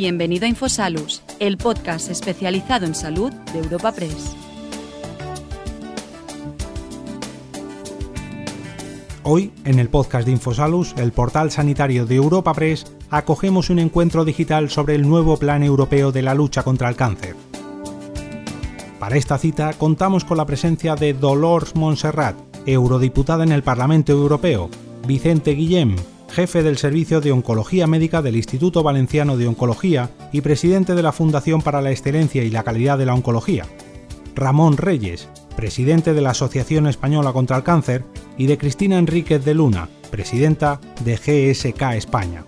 Bienvenido a Infosalus, el podcast especializado en salud de Europa Press. Hoy, en el podcast de Infosalus, el portal sanitario de Europa Press, acogemos un encuentro digital sobre el nuevo Plan Europeo de la lucha contra el cáncer. Para esta cita contamos con la presencia de Dolores Montserrat, eurodiputada en el Parlamento Europeo, Vicente Guillem, jefe del Servicio de Oncología Médica del Instituto Valenciano de Oncología y presidente de la Fundación para la Excelencia y la Calidad de la Oncología, Ramón Reyes, presidente de la Asociación Española contra el Cáncer, y de Cristina Enríquez de Luna, presidenta de GSK España.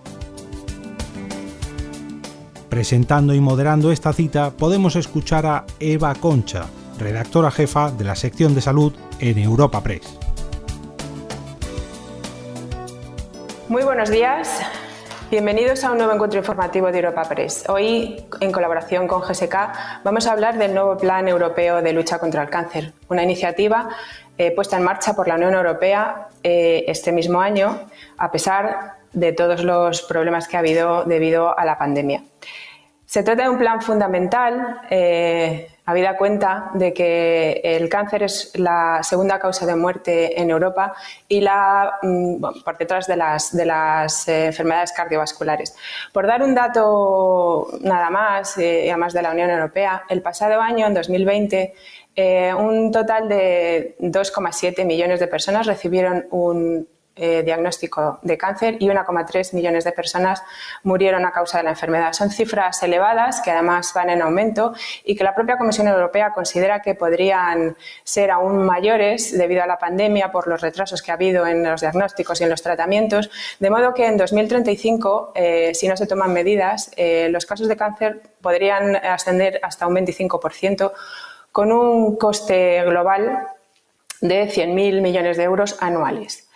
Presentando y moderando esta cita podemos escuchar a Eva Concha, redactora jefa de la sección de salud en Europa Press. Muy buenos días. Bienvenidos a un nuevo encuentro informativo de Europa Press. Hoy, en colaboración con GSK, vamos a hablar del nuevo Plan Europeo de Lucha contra el Cáncer, una iniciativa eh, puesta en marcha por la Unión Europea eh, este mismo año, a pesar de todos los problemas que ha habido debido a la pandemia. Se trata de un plan fundamental, eh, habida cuenta de que el cáncer es la segunda causa de muerte en Europa y la, mm, por detrás de las, eh, enfermedades cardiovasculares. Por dar un dato nada más, eh, además de la Unión Europea, el pasado año, en 2020, eh, un total de 2,7 millones de personas recibieron un eh, diagnóstico de cáncer y 1,3 millones de personas murieron a causa de la enfermedad. Son cifras elevadas que además van en aumento y que la propia Comisión Europea considera que podrían ser aún mayores debido a la pandemia por los retrasos que ha habido en los diagnósticos y en los tratamientos, de modo que en 2035, eh, si no se toman medidas, eh, los casos de cáncer podrían ascender hasta un 25% con un coste global de 100.000 millones de euros anuales.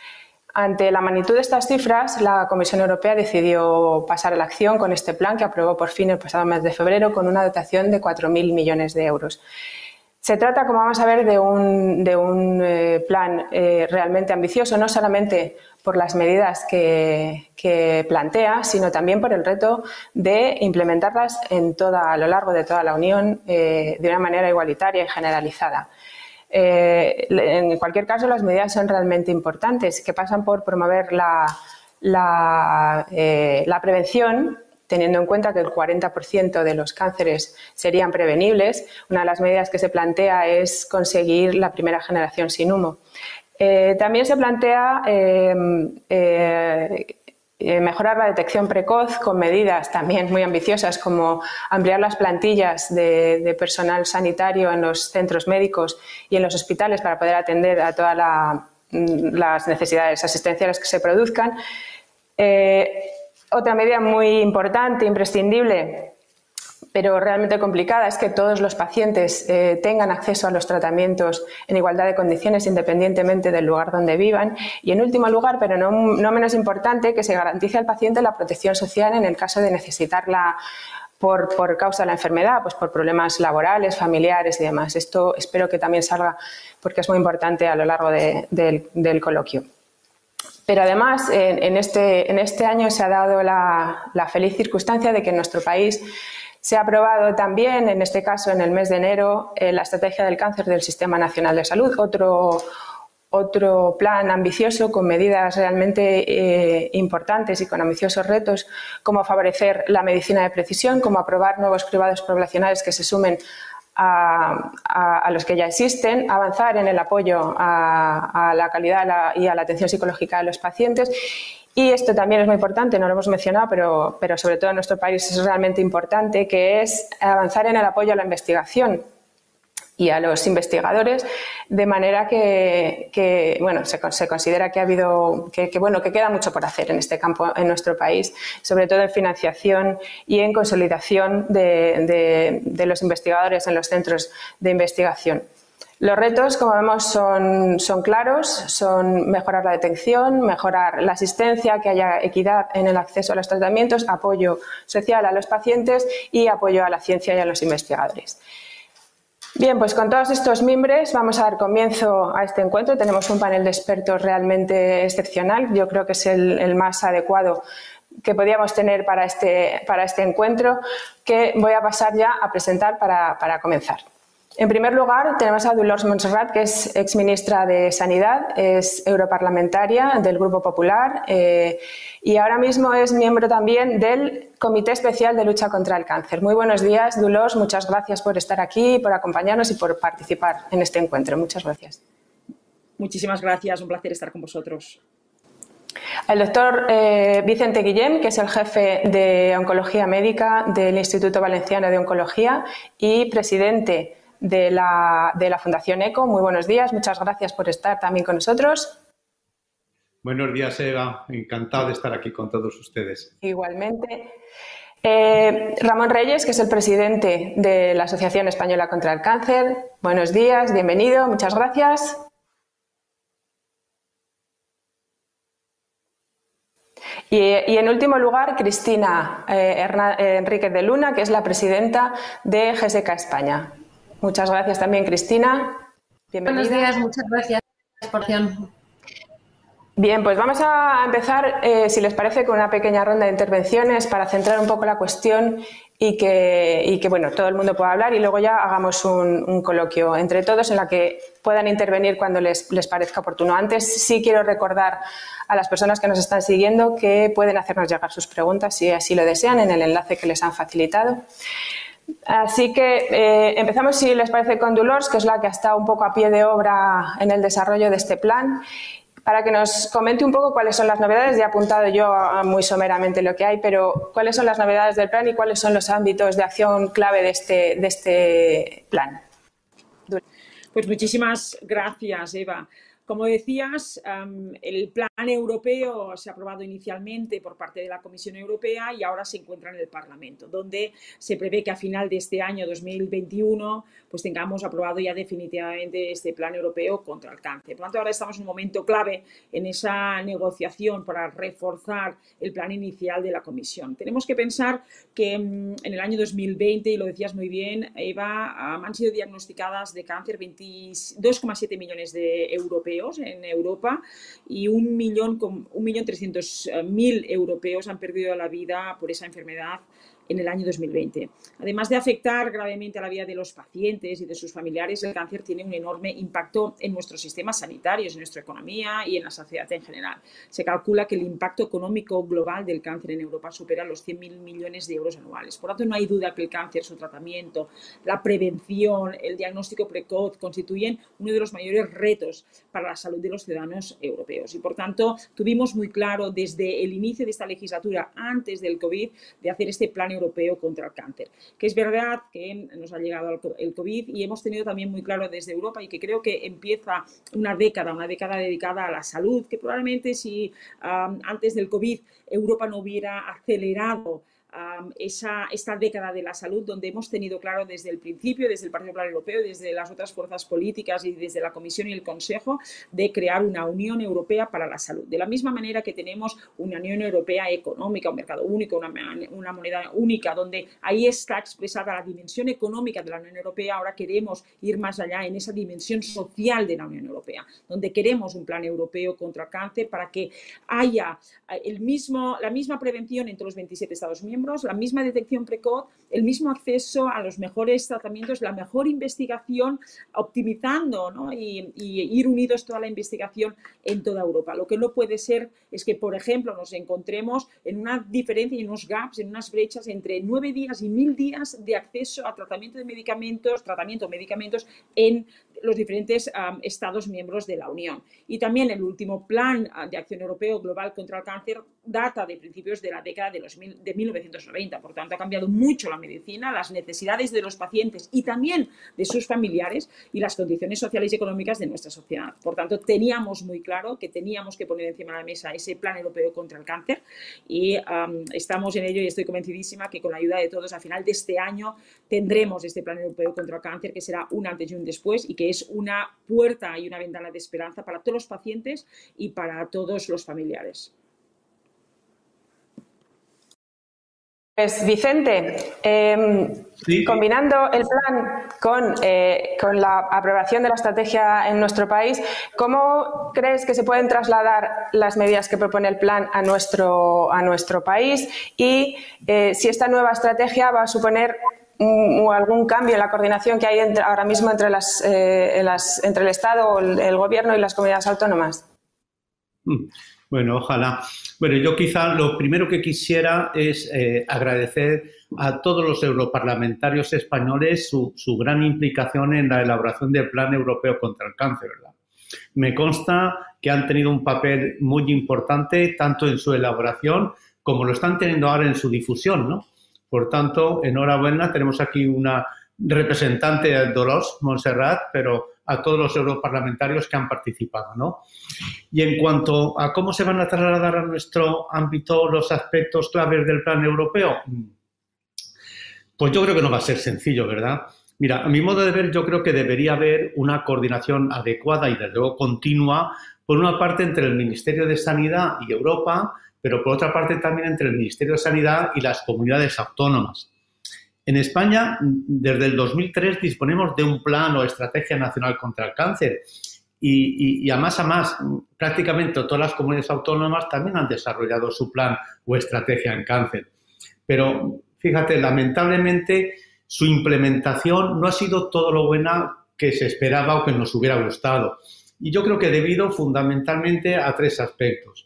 Ante la magnitud de estas cifras, la Comisión Europea decidió pasar a la acción con este plan que aprobó por fin el pasado mes de febrero con una dotación de 4.000 millones de euros. Se trata, como vamos a ver, de un, eh, plan eh, realmente ambicioso, no solamente por las medidas que, plantea, sino también por el reto de implementarlas en toda, a lo largo de toda la Unión eh, de una manera igualitaria y generalizada. Eh, en cualquier caso, las medidas son realmente importantes, que pasan por promover la, eh, prevención, teniendo en cuenta que el 40% de los cánceres serían prevenibles. Una de las medidas que se plantea es conseguir la primera generación sin humo. Eh, también se plantea mejorar la detección precoz con medidas también muy ambiciosas como ampliar las plantillas de, personal sanitario en los centros médicos y en los hospitales para poder atender a todas mm, las necesidades asistenciales que se produzcan. Eh, otra medida muy importante, imprescindible, pero realmente complicada es que todos los pacientes eh, tengan acceso a los tratamientos en igualdad de condiciones independientemente del lugar donde vivan. Y en último lugar, pero no, menos importante, que se garantice al paciente la protección social en el caso de necesitarla por, causa de la enfermedad, pues por problemas laborales, familiares y demás. Esto espero que también salga porque es muy importante a lo largo del, coloquio. Pero además, en, este, en, este, año se ha dado la, la feliz circunstancia de que en nuestro país se ha aprobado también, en este caso en el mes de enero, eh, la estrategia del cáncer del Sistema Nacional de Salud, otro, otro plan ambicioso con medidas realmente eh, importantes y con ambiciosos retos, como favorecer la medicina de precisión, como aprobar nuevos cribados poblacionales que se sumen a, los que ya existen, avanzar en el apoyo a, la calidad y a la atención psicológica de los pacientes y esto también es muy importante, no lo hemos mencionado, pero, pero sobre todo en nuestro país es realmente importante, que es avanzar en el apoyo a la investigación y a los investigadores, de manera que, bueno, se, considera que ha habido, que, bueno, que queda mucho por hacer en este campo en nuestro país, sobre todo en financiación y en consolidación de los investigadores en los centros de investigación. Los retos, como vemos, son, claros, son mejorar la detección, mejorar la asistencia, que haya equidad en el acceso a los tratamientos, apoyo social a los pacientes y apoyo a la ciencia y a los investigadores. Bien, pues con todos estos miembros vamos a dar comienzo a este encuentro. Tenemos un panel de expertos realmente excepcional. Yo creo que es el, el más adecuado que podíamos tener para este, para este encuentro que voy a pasar ya a presentar para, para comenzar. En primer lugar, tenemos a Dolors Montserrat, que es exministra de Sanidad, es europarlamentaria del Grupo Popular eh, y ahora mismo es miembro también del Comité Especial de Lucha contra el Cáncer. Muy buenos días, Dolors. Muchas gracias por estar aquí, por acompañarnos y por participar en este encuentro. Muchas gracias. Muchísimas gracias. Un placer estar con vosotros. El doctor eh, Vicente Guillem, que es el jefe de Oncología Médica del Instituto Valenciano de Oncología y presidente de la, de la Fundación ECO. Muy buenos días, muchas gracias por estar también con nosotros. Buenos días, Eva. Encantado de estar aquí con todos ustedes. Igualmente. Eh, Ramón Reyes, que es el presidente de la Asociación Española contra el Cáncer. Buenos días, bienvenido, muchas gracias. Y, en último lugar, Cristina eh, eh, Enríquez de Luna, que es la presidenta de GSK España. Muchas gracias también, Cristina. Buenos días, muchas gracias por Bien, pues vamos a empezar, eh, si les parece, con una pequeña ronda de intervenciones para centrar un poco la cuestión y que, bueno, todo el mundo pueda hablar y luego ya hagamos un, coloquio entre todos en la que puedan intervenir cuando les, les, parezca oportuno. Antes sí quiero recordar a las personas que nos están siguiendo que pueden hacernos llegar sus preguntas si así lo desean en el enlace que les han facilitado. Así que eh, empezamos, si les parece, con Dolores, que es la que ha estado un poco a pie de obra en el desarrollo de este plan, para que nos comente un poco cuáles son las novedades. Ya he apuntado yo muy someramente lo que hay, pero cuáles son las novedades del plan y cuáles son los ámbitos de acción clave de este, de este plan. Pues muchísimas gracias, Eva. Como decías, el plan europeo se ha aprobado inicialmente por parte de la Comisión Europea y ahora se encuentra en el Parlamento, donde se prevé que a final de este año 2021 pues tengamos aprobado ya definitivamente este plan europeo contra el cáncer. Por lo tanto, ahora estamos en un momento clave en esa negociación para reforzar el plan inicial de la Comisión. Tenemos que pensar que en el año 2020, y lo decías muy bien, Eva, han sido diagnosticadas de cáncer 22,7 millones de europeos en Europa y un millón, un millón trescientos mil europeos han perdido la vida por esa enfermedad en el año 2020. Además de afectar gravemente a la vida de los pacientes y de sus familiares, el cáncer tiene un enorme impacto en nuestros sistemas sanitarios, en nuestra economía y en la sociedad en general. Se calcula que el impacto económico global del cáncer en Europa supera los 100.000 millones de euros anuales. Por lo tanto, no hay duda que el cáncer, su tratamiento, la prevención, el diagnóstico precoz constituyen uno de los mayores retos para la salud de los ciudadanos europeos. Y por tanto, tuvimos muy claro desde el inicio de esta legislatura, antes del COVID, de hacer este plan Europeo contra el Cáncer. Que es verdad que nos ha llegado el COVID y hemos tenido también muy claro desde Europa y que creo que empieza una década, una década dedicada a la salud, que probablemente si antes del COVID Europa no hubiera acelerado esa, esta década de la salud donde hemos tenido claro desde el principio, desde el Partido Popular Europeo, desde las otras fuerzas políticas y desde la Comisión y el Consejo, de crear una Unión Europea para la salud. De la misma manera que tenemos una Unión Europea económica, un mercado único, una, una moneda única, donde ahí está expresada la dimensión económica de la Unión Europea, ahora queremos ir más allá en esa dimensión social de la Unión Europea, donde queremos un plan europeo contra el cáncer para que haya eh, el mismo, la misma prevención entre los 27 Estados miembros, la misma detección precoz, el mismo acceso a los mejores tratamientos, la mejor investigación, optimizando y, ir unidos toda la investigación en toda Europa. Lo que no puede ser es que, por ejemplo, nos encontremos en una diferencia, en unos gaps, en unas brechas entre nueve días y mil días de acceso a tratamiento de medicamentos, tratamiento de medicamentos en los diferentes Estados miembros de la Unión. Y también el último plan ah, de acción europeo global contra el cáncer data de principios de la década de, los de 1990. Por tanto, ha cambiado mucho la medicina, las necesidades de los pacientes y también de sus familiares y las condiciones sociales y económicas de nuestra sociedad. Por tanto, teníamos muy claro que teníamos que poner encima de la mesa ese plan europeo contra el cáncer y estamos en ello y estoy convencidísima que con la ayuda de todos a final de este año tendremos este plan europeo contra el cáncer que será un antes y un después y que es una puerta y una ventana de esperanza para todos los pacientes y para todos los familiares. Pues Vicente, em, combinando el plan con, eh, con, la aprobación de la estrategia en nuestro país, ¿cómo crees que se pueden trasladar las medidas que propone el plan a nuestro, a nuestro país? Y eh, si esta nueva estrategia va a suponer algún cambio en la coordinación que hay ahora mismo entre, eh, el Estado, el, Gobierno y las comunidades autónomas. Mm. Bueno, ojalá. Bueno, yo quizá lo primero que quisiera es eh, agradecer a todos los europarlamentarios españoles su, gran implicación en la elaboración del Plan Europeo contra el Cáncer. Me consta que han tenido un papel muy importante tanto en su elaboración como lo están teniendo ahora en su difusión, ¿no? Por tanto, enhorabuena, tenemos aquí una representante de Dolores Montserrat, pero a todos los europarlamentarios que han participado. ¿no? Y en cuanto a cómo se van a trasladar a nuestro ámbito los aspectos claves del plan europeo, pues yo creo que no va a ser sencillo, ¿verdad? Mira, a mi modo de ver, yo creo que debería haber una coordinación adecuada y desde luego continua, por una parte entre el Ministerio de Sanidad y Europa, pero por otra parte también entre el Ministerio de Sanidad y las comunidades autónomas. En España, desde el 2003 disponemos de un plan o estrategia nacional contra el cáncer y, a más a más, prácticamente todas las comunidades autónomas también han desarrollado su plan o estrategia en cáncer. Pero fíjate, lamentablemente su implementación no ha sido todo lo buena que se esperaba o que nos hubiera gustado. Y yo creo que debido fundamentalmente a tres aspectos.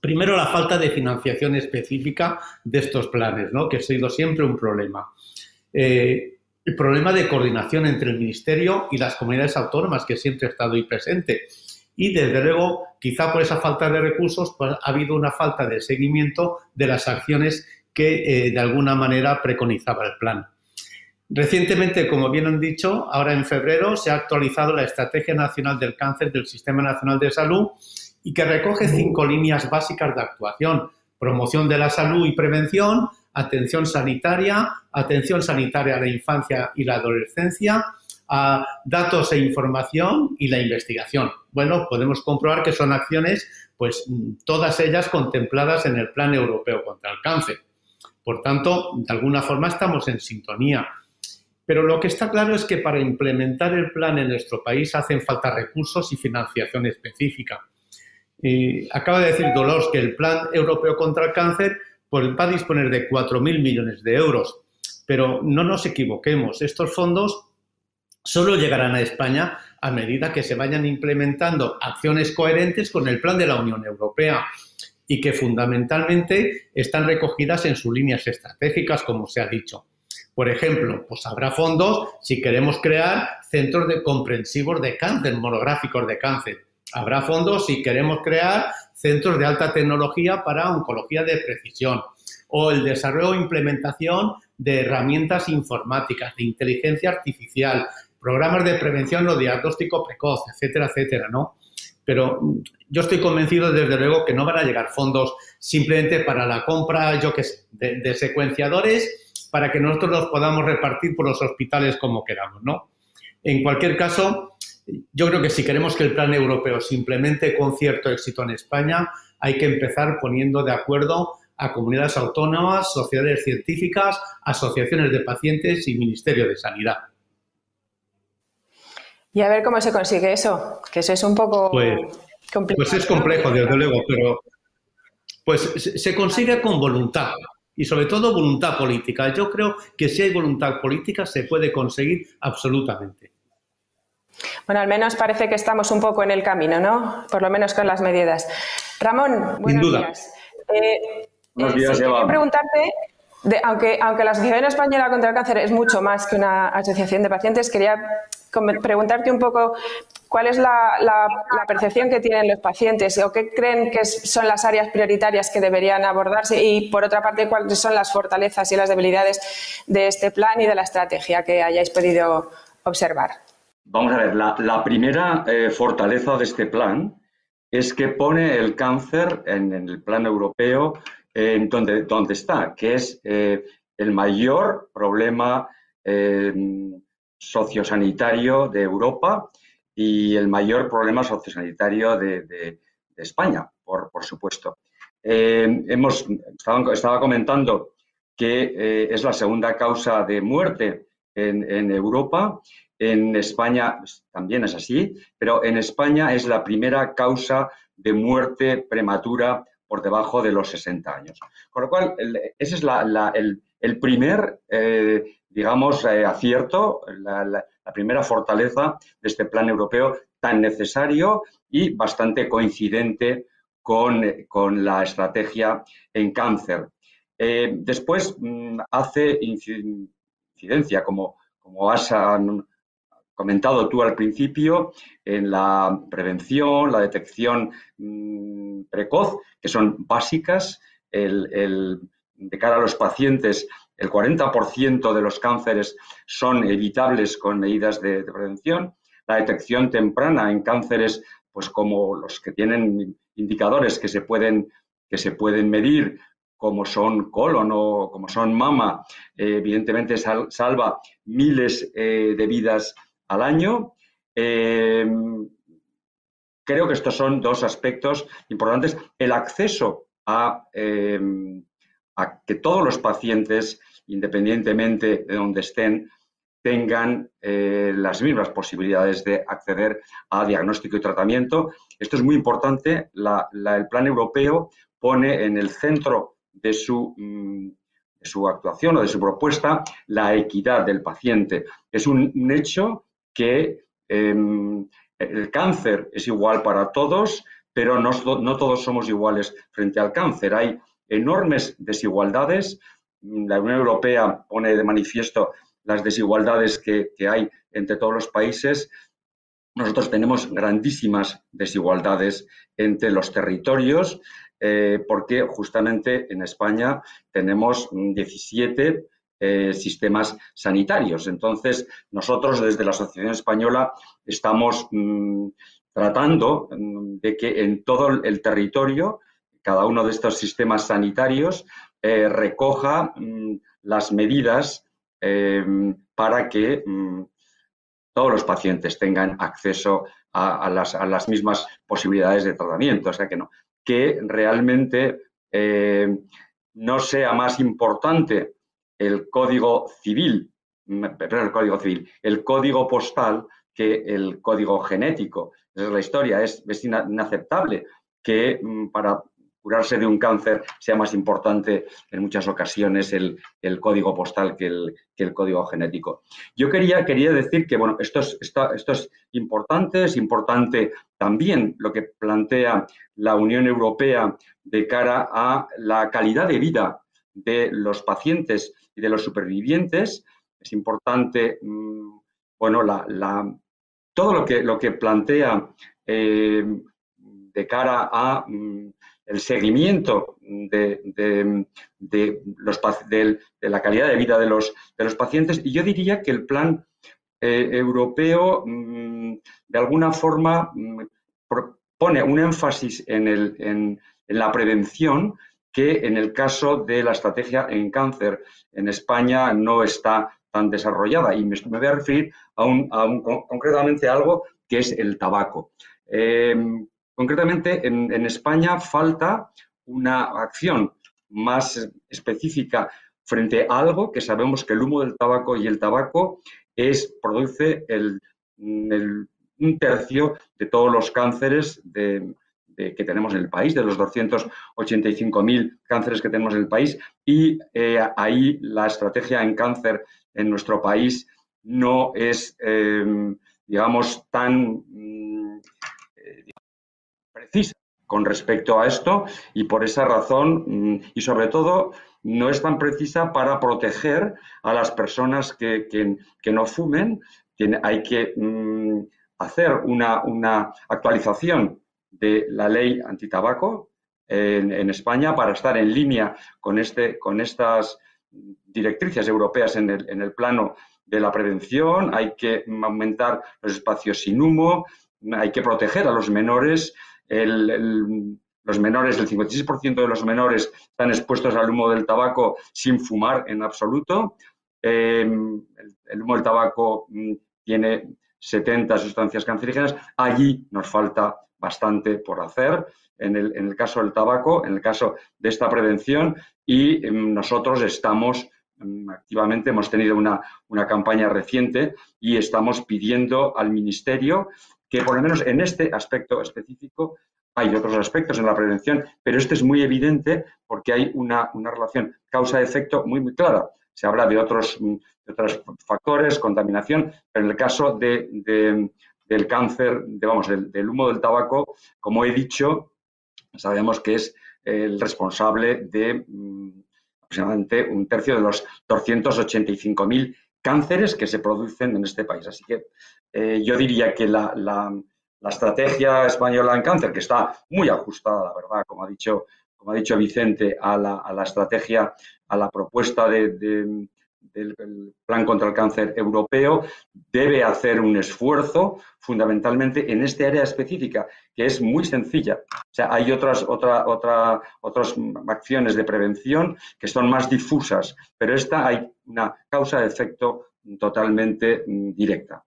Primero, la falta de financiación específica de estos planes, ¿no? que ha sido siempre un problema. Eh, el problema de coordinación entre el Ministerio y las comunidades autónomas, que siempre ha estado ahí presente. Y, desde luego, quizá por esa falta de recursos, pues, ha habido una falta de seguimiento de las acciones que, eh, de alguna manera, preconizaba el plan. Recientemente, como bien han dicho, ahora en febrero se ha actualizado la Estrategia Nacional del Cáncer del Sistema Nacional de Salud y que recoge cinco líneas básicas de actuación. Promoción de la salud y prevención, atención sanitaria, atención sanitaria a la infancia y la adolescencia, a datos e información y la investigación. Bueno, podemos comprobar que son acciones, pues todas ellas contempladas en el Plan Europeo contra el Cáncer. Por tanto, de alguna forma estamos en sintonía. Pero lo que está claro es que para implementar el plan en nuestro país hacen falta recursos y financiación específica acaba de decir Dolores que el Plan Europeo contra el Cáncer pues, va a disponer de 4.000 millones de euros. Pero no nos equivoquemos, estos fondos solo llegarán a España a medida que se vayan implementando acciones coherentes con el plan de la Unión Europea y que fundamentalmente están recogidas en sus líneas estratégicas, como se ha dicho. Por ejemplo, pues habrá fondos si queremos crear centros de comprensivos de cáncer, monográficos de cáncer. Habrá fondos si queremos crear centros de alta tecnología para oncología de precisión o el desarrollo e implementación de herramientas informáticas, de inteligencia artificial, programas de prevención o diagnóstico precoz, etcétera, etcétera, ¿no? Pero mm, yo estoy convencido, desde luego, que no van a llegar fondos simplemente para la compra, yo que sé, de, de secuenciadores, para que nosotros los podamos repartir por los hospitales como queramos, ¿no? En cualquier caso, yo creo que si queremos que el plan europeo se implemente con cierto éxito en España, hay que empezar poniendo de acuerdo a comunidades autónomas, sociedades científicas, asociaciones de pacientes y Ministerio de Sanidad. Y a ver cómo se consigue eso, que eso es un poco pues, complicado. Pues es complejo, desde luego, pero pues se consigue con voluntad y sobre todo voluntad política. Yo creo que si hay voluntad política se puede conseguir absolutamente. Bueno, al menos parece que estamos un poco en el camino, ¿no? Por lo menos con las medidas. Ramón, buenos días. Eh, buenos días, Quería preguntarte, aunque, aunque la Asociación Española contra el Cáncer es mucho más que una asociación de pacientes, quería preguntarte un poco cuál es la, percepción que tienen los pacientes o qué creen que son las áreas prioritarias que deberían abordarse y, por otra parte, cuáles son las fortalezas y las debilidades de este plan y de la estrategia que hayáis podido observar. Vamos a ver, la, primera eh, fortaleza de este plan es que pone el cáncer en, el plan europeo en donde, donde, está, que es eh, el mayor problema em, sociosanitario de Europa y el mayor problema sociosanitario de, España, por, supuesto. Em, hemos, estaba, estaba, comentando que es la segunda causa de muerte en, Europa. En España también es así, pero en España es la primera causa de muerte prematura por debajo de los 60 años. Con lo cual, ese es el, primer, eh, digamos, eh, acierto, la, primera fortaleza de este plan europeo tan necesario y bastante coincidente con, la estrategia en cáncer. Eh, después mm, hace incidencia, como, como has comentado tú al principio, en la prevención, la detección mm, precoz, que son básicas. De cara a los pacientes, el 40% de los cánceres son evitables con medidas de, prevención. La detección temprana en cánceres, pues como los que tienen indicadores que se pueden, que se pueden medir, como son colon o como son mama, eh, evidentemente salva miles eh, de vidas al año. Eh, creo que estos son dos aspectos importantes. El acceso a, a que todos los pacientes, independientemente de donde estén, tengan las mismas posibilidades de acceder a diagnóstico y tratamiento. Esto es muy importante. el plan europeo pone en el centro de su, mm, su, actuación o de su propuesta la equidad del paciente. Es un, hecho que em, el cáncer es igual para todos, pero no, no, todos somos iguales frente al cáncer. Hay enormes desigualdades. La Unión Europea pone de manifiesto las desigualdades que, que hay entre todos los países. Nosotros tenemos grandísimas desigualdades entre los territorios eh, porque justamente en España tenemos 17 eh, sistemas sanitarios. Entonces, nosotros desde la Asociación Española estamos mm, tratando mm, de que en todo el territorio, cada uno de estos sistemas sanitarios eh, recoja mm, las medidas para que todos los pacientes tengan acceso a, las, a, las, mismas posibilidades de tratamiento. O sea que no, que realmente eh, no sea más importante el código civil, perdón, el código civil, el código postal que el código genético. Esa es la historia. Es, inaceptable que mm, para curarse de un cáncer sea más importante en muchas ocasiones el, código postal que el, el, código genético. Yo quería, quería decir que bueno, esto es, esto es importante, es importante también lo que plantea la Unión Europea de cara a la calidad de vida de los pacientes y de los supervivientes. Es importante, mm, bueno, la, todo lo que, lo que plantea eh, de cara a mm, el seguimiento de, los, de, la calidad de vida de los, de los pacientes. Y yo diría que el plan eh, europeo, mm, de alguna forma, pone un énfasis en, el, en, la prevención que en el caso de la estrategia en cáncer en España no está tan desarrollada. Y me, voy a referir a un, concretamente a algo que es el tabaco. Em, concretamente, en, España falta una acción más específica frente a algo que sabemos que el humo del tabaco y el tabaco es, produce el, un tercio de todos los cánceres que tenemos en el país, de los 285.000 cánceres que tenemos en el país. Y eh, ahí la estrategia en cáncer en nuestro país no es, em, digamos, tan mm, eh, precisa con respecto a esto y por esa razón mm, y sobre todo no es tan precisa para proteger a las personas que, no fumen. hay que mm, hacer una, actualización de la ley antitabaco en, en, España para estar en línea con, este, con estas directrices europeas en el, en el plano de la prevención. Hay que aumentar los espacios sin humo, hay que proteger a los menores. el, los menores, el 56% de los menores están expuestos al humo del tabaco sin fumar en absoluto. Em, el, humo del tabaco mm, tiene 70 sustancias cancerígenas. Allí nos falta bastante por hacer en el, en el caso del tabaco, en el caso de esta prevención y em, nosotros estamos em, activamente, hemos tenido una, una campaña reciente y estamos pidiendo al Ministerio que por lo menos en este aspecto específico hay otros aspectos en la prevención, pero este es muy evidente porque hay una, una relación causa-efecto muy, muy clara. Se habla de otros, de otros factores, contaminación, pero en el caso de, del cáncer, de, vamos, del, humo del tabaco, como he dicho, sabemos que es el responsable de mm, aproximadamente un tercio de los 285.000 cánceres que se producen en este país. Así que eh, yo diría que la, la, estrategia española en cáncer, que está muy ajustada, la verdad, como ha dicho, como ha dicho Vicente, a la, a la estrategia, a la propuesta de, del Plan contra el Cáncer Europeo debe hacer un esfuerzo fundamentalmente en este área específica, que es muy sencilla. O sea, hay otras, otra, otra, otras acciones de prevención que son más difusas, pero esta hay una causa de efecto totalmente mm, directa.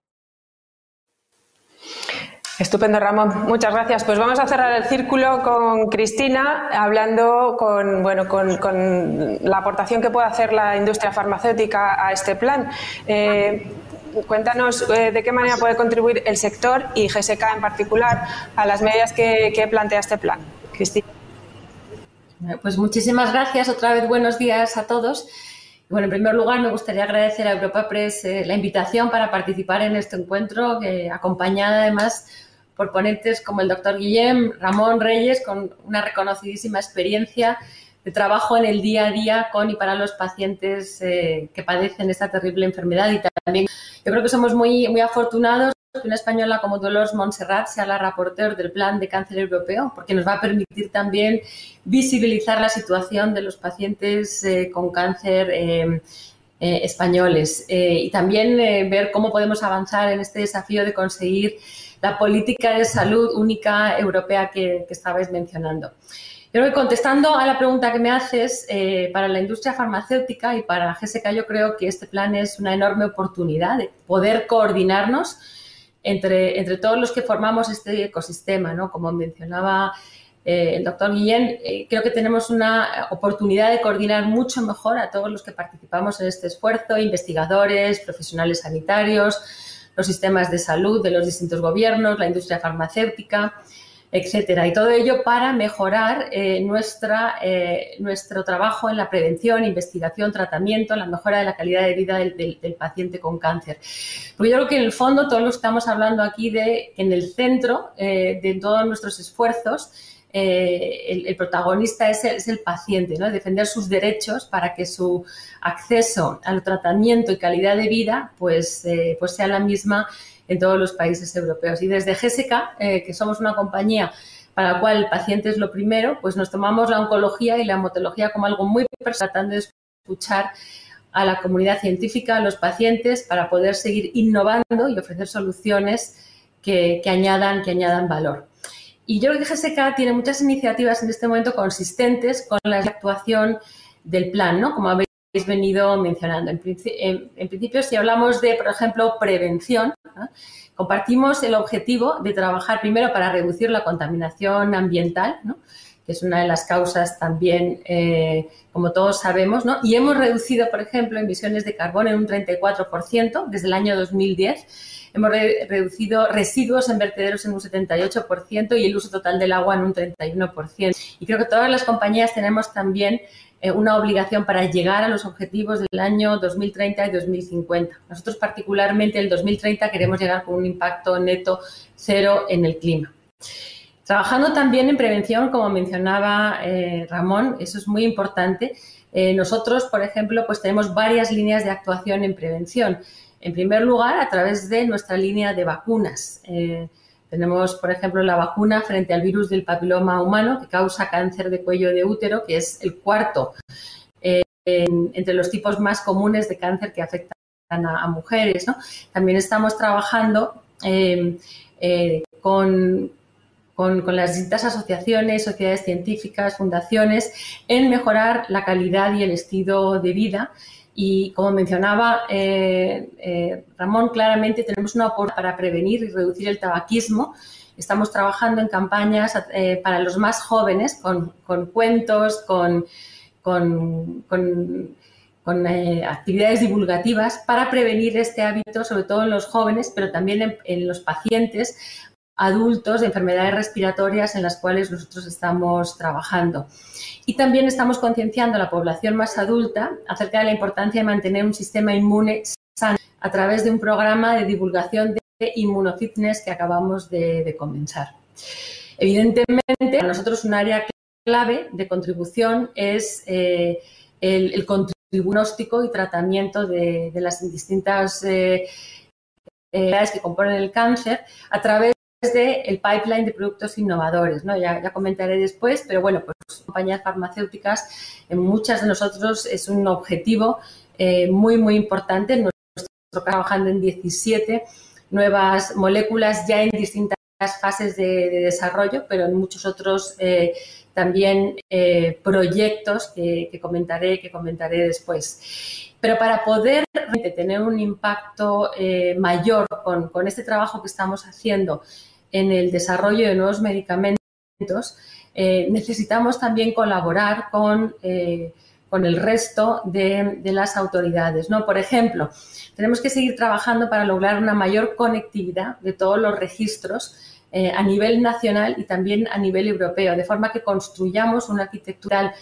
Estupendo, Ramón. Muchas gracias. Pues vamos a cerrar el círculo con Cristina, hablando con, bueno, con, la aportación que puede hacer la industria farmacéutica a este plan. Eh, cuéntanos eh, de qué manera puede contribuir el sector y GSK en particular a las medidas que, plantea este plan. Cristina. Pues muchísimas gracias. Otra vez buenos días a todos. Bueno, en primer lugar, me gustaría agradecer a Europa Press eh, la invitación para participar en este encuentro, acompañada además por ponentes como el doctor Guillem, Ramón Reyes, con una reconocidísima experiencia de trabajo en el día a día con y para los pacientes eh, que padecen esta terrible enfermedad. Y también yo creo que somos muy, muy afortunados que una española como Dolores Montserrat sea la rapporteur del Plan de Cáncer Europeo, porque nos va a permitir también visibilizar la situación de los pacientes eh, con cáncer eh, españoles y también ver cómo podemos avanzar en este desafío de conseguir la política de salud única europea que, estabais mencionando. Pero contestando a la pregunta que me haces, eh, para la industria farmacéutica y para GSK yo creo que este plan es una enorme oportunidad de poder coordinarnos entre, entre todos los que formamos este ecosistema, ¿no? Como mencionaba eh, el doctor Guillén, eh, creo que tenemos una oportunidad de coordinar mucho mejor a todos los que participamos en este esfuerzo, investigadores, profesionales sanitarios, los sistemas de salud de los distintos gobiernos, la industria farmacéutica, etcétera. Y todo ello para mejorar eh, nuestra, eh, nuestro trabajo en la prevención, investigación, tratamiento, la mejora de la calidad de vida del, paciente con cáncer. Porque yo creo que en el fondo todos lo estamos hablando aquí de en el centro eh, de todos nuestros esfuerzos eh, el, protagonista es el, paciente, defender sus derechos para que su acceso al tratamiento y calidad de vida pues, eh, pues sea la misma en todos los países europeos. Y desde GSK, eh, que somos una compañía para la cual el paciente es lo primero, pues nos tomamos la oncología y la hematología como algo muy personal, tratando de escuchar a la comunidad científica, a los pacientes, para poder seguir innovando y ofrecer soluciones que añadan, que añadan valor. Y yo creo que GSK tiene muchas iniciativas en este momento consistentes con la actuación del plan, ¿no? Como habéis venido mencionando. En, principio, si hablamos de, por ejemplo, prevención, compartimos el objetivo de trabajar primero para reducir la contaminación ambiental, que es una de las causas también, eh, como todos sabemos, ¿no? y hemos reducido, por ejemplo, emisiones de carbono en un 34% desde el año 2010 Hemos reducido residuos en vertederos en un 78% y el uso total del agua en un 31%. Y creo que todas las compañías tenemos también eh, una obligación para llegar a los objetivos del año 2030 y 2050. Nosotros particularmente el 2030 queremos llegar con un impacto neto cero en el clima. Trabajando también en prevención, como mencionaba eh, Ramón, eso es muy importante. Eh, nosotros, por ejemplo, pues tenemos varias líneas de actuación en prevención. En primer lugar, a través de nuestra línea de vacunas. Eh, tenemos, por ejemplo, la vacuna frente al virus del papiloma humano que causa cáncer de cuello de útero, que es el cuarto eh, entre los tipos más comunes de cáncer que afectan a, mujeres. También estamos trabajando eh, con, con, las distintas asociaciones, sociedades científicas, fundaciones, en mejorar la calidad y el estilo de vida y como mencionaba eh, eh, Ramón, claramente tenemos una oportunidad para prevenir y reducir el tabaquismo. Estamos trabajando en campañas eh, para los más jóvenes, con, cuentos, con, actividades divulgativas para prevenir este hábito, sobre todo en los jóvenes, pero también en los pacientes adultos de enfermedades respiratorias en las cuales nosotros estamos trabajando. Y también estamos concienciando a la población más adulta acerca de la importancia de mantener un sistema inmune sano a través de un programa de divulgación de inmunofitness que acabamos de, comenzar. Evidentemente, para nosotros un área clave de contribución es eh, el, diagnóstico y tratamiento de, las distintas eh, enfermedades que componen el cáncer a través el pipeline de productos innovadores, ¿no? Ya, comentaré después, pero bueno, pues compañías farmacéuticas, en muchas de nosotros es un objetivo eh, muy, muy importante. Nosotros trabajando en 17 nuevas moléculas ya en distintas fases de, desarrollo, pero en muchos otros eh, también eh, proyectos que, comentaré, que comentaré después. Pero para poder tener un impacto mayor con, este trabajo que estamos haciendo en el desarrollo de nuevos medicamentos, eh, necesitamos también colaborar con, eh, el resto de, las autoridades. ¿no? Por ejemplo, tenemos que seguir trabajando para lograr una mayor conectividad de todos los registros eh, a nivel nacional y también a nivel europeo, de forma que construyamos una arquitectura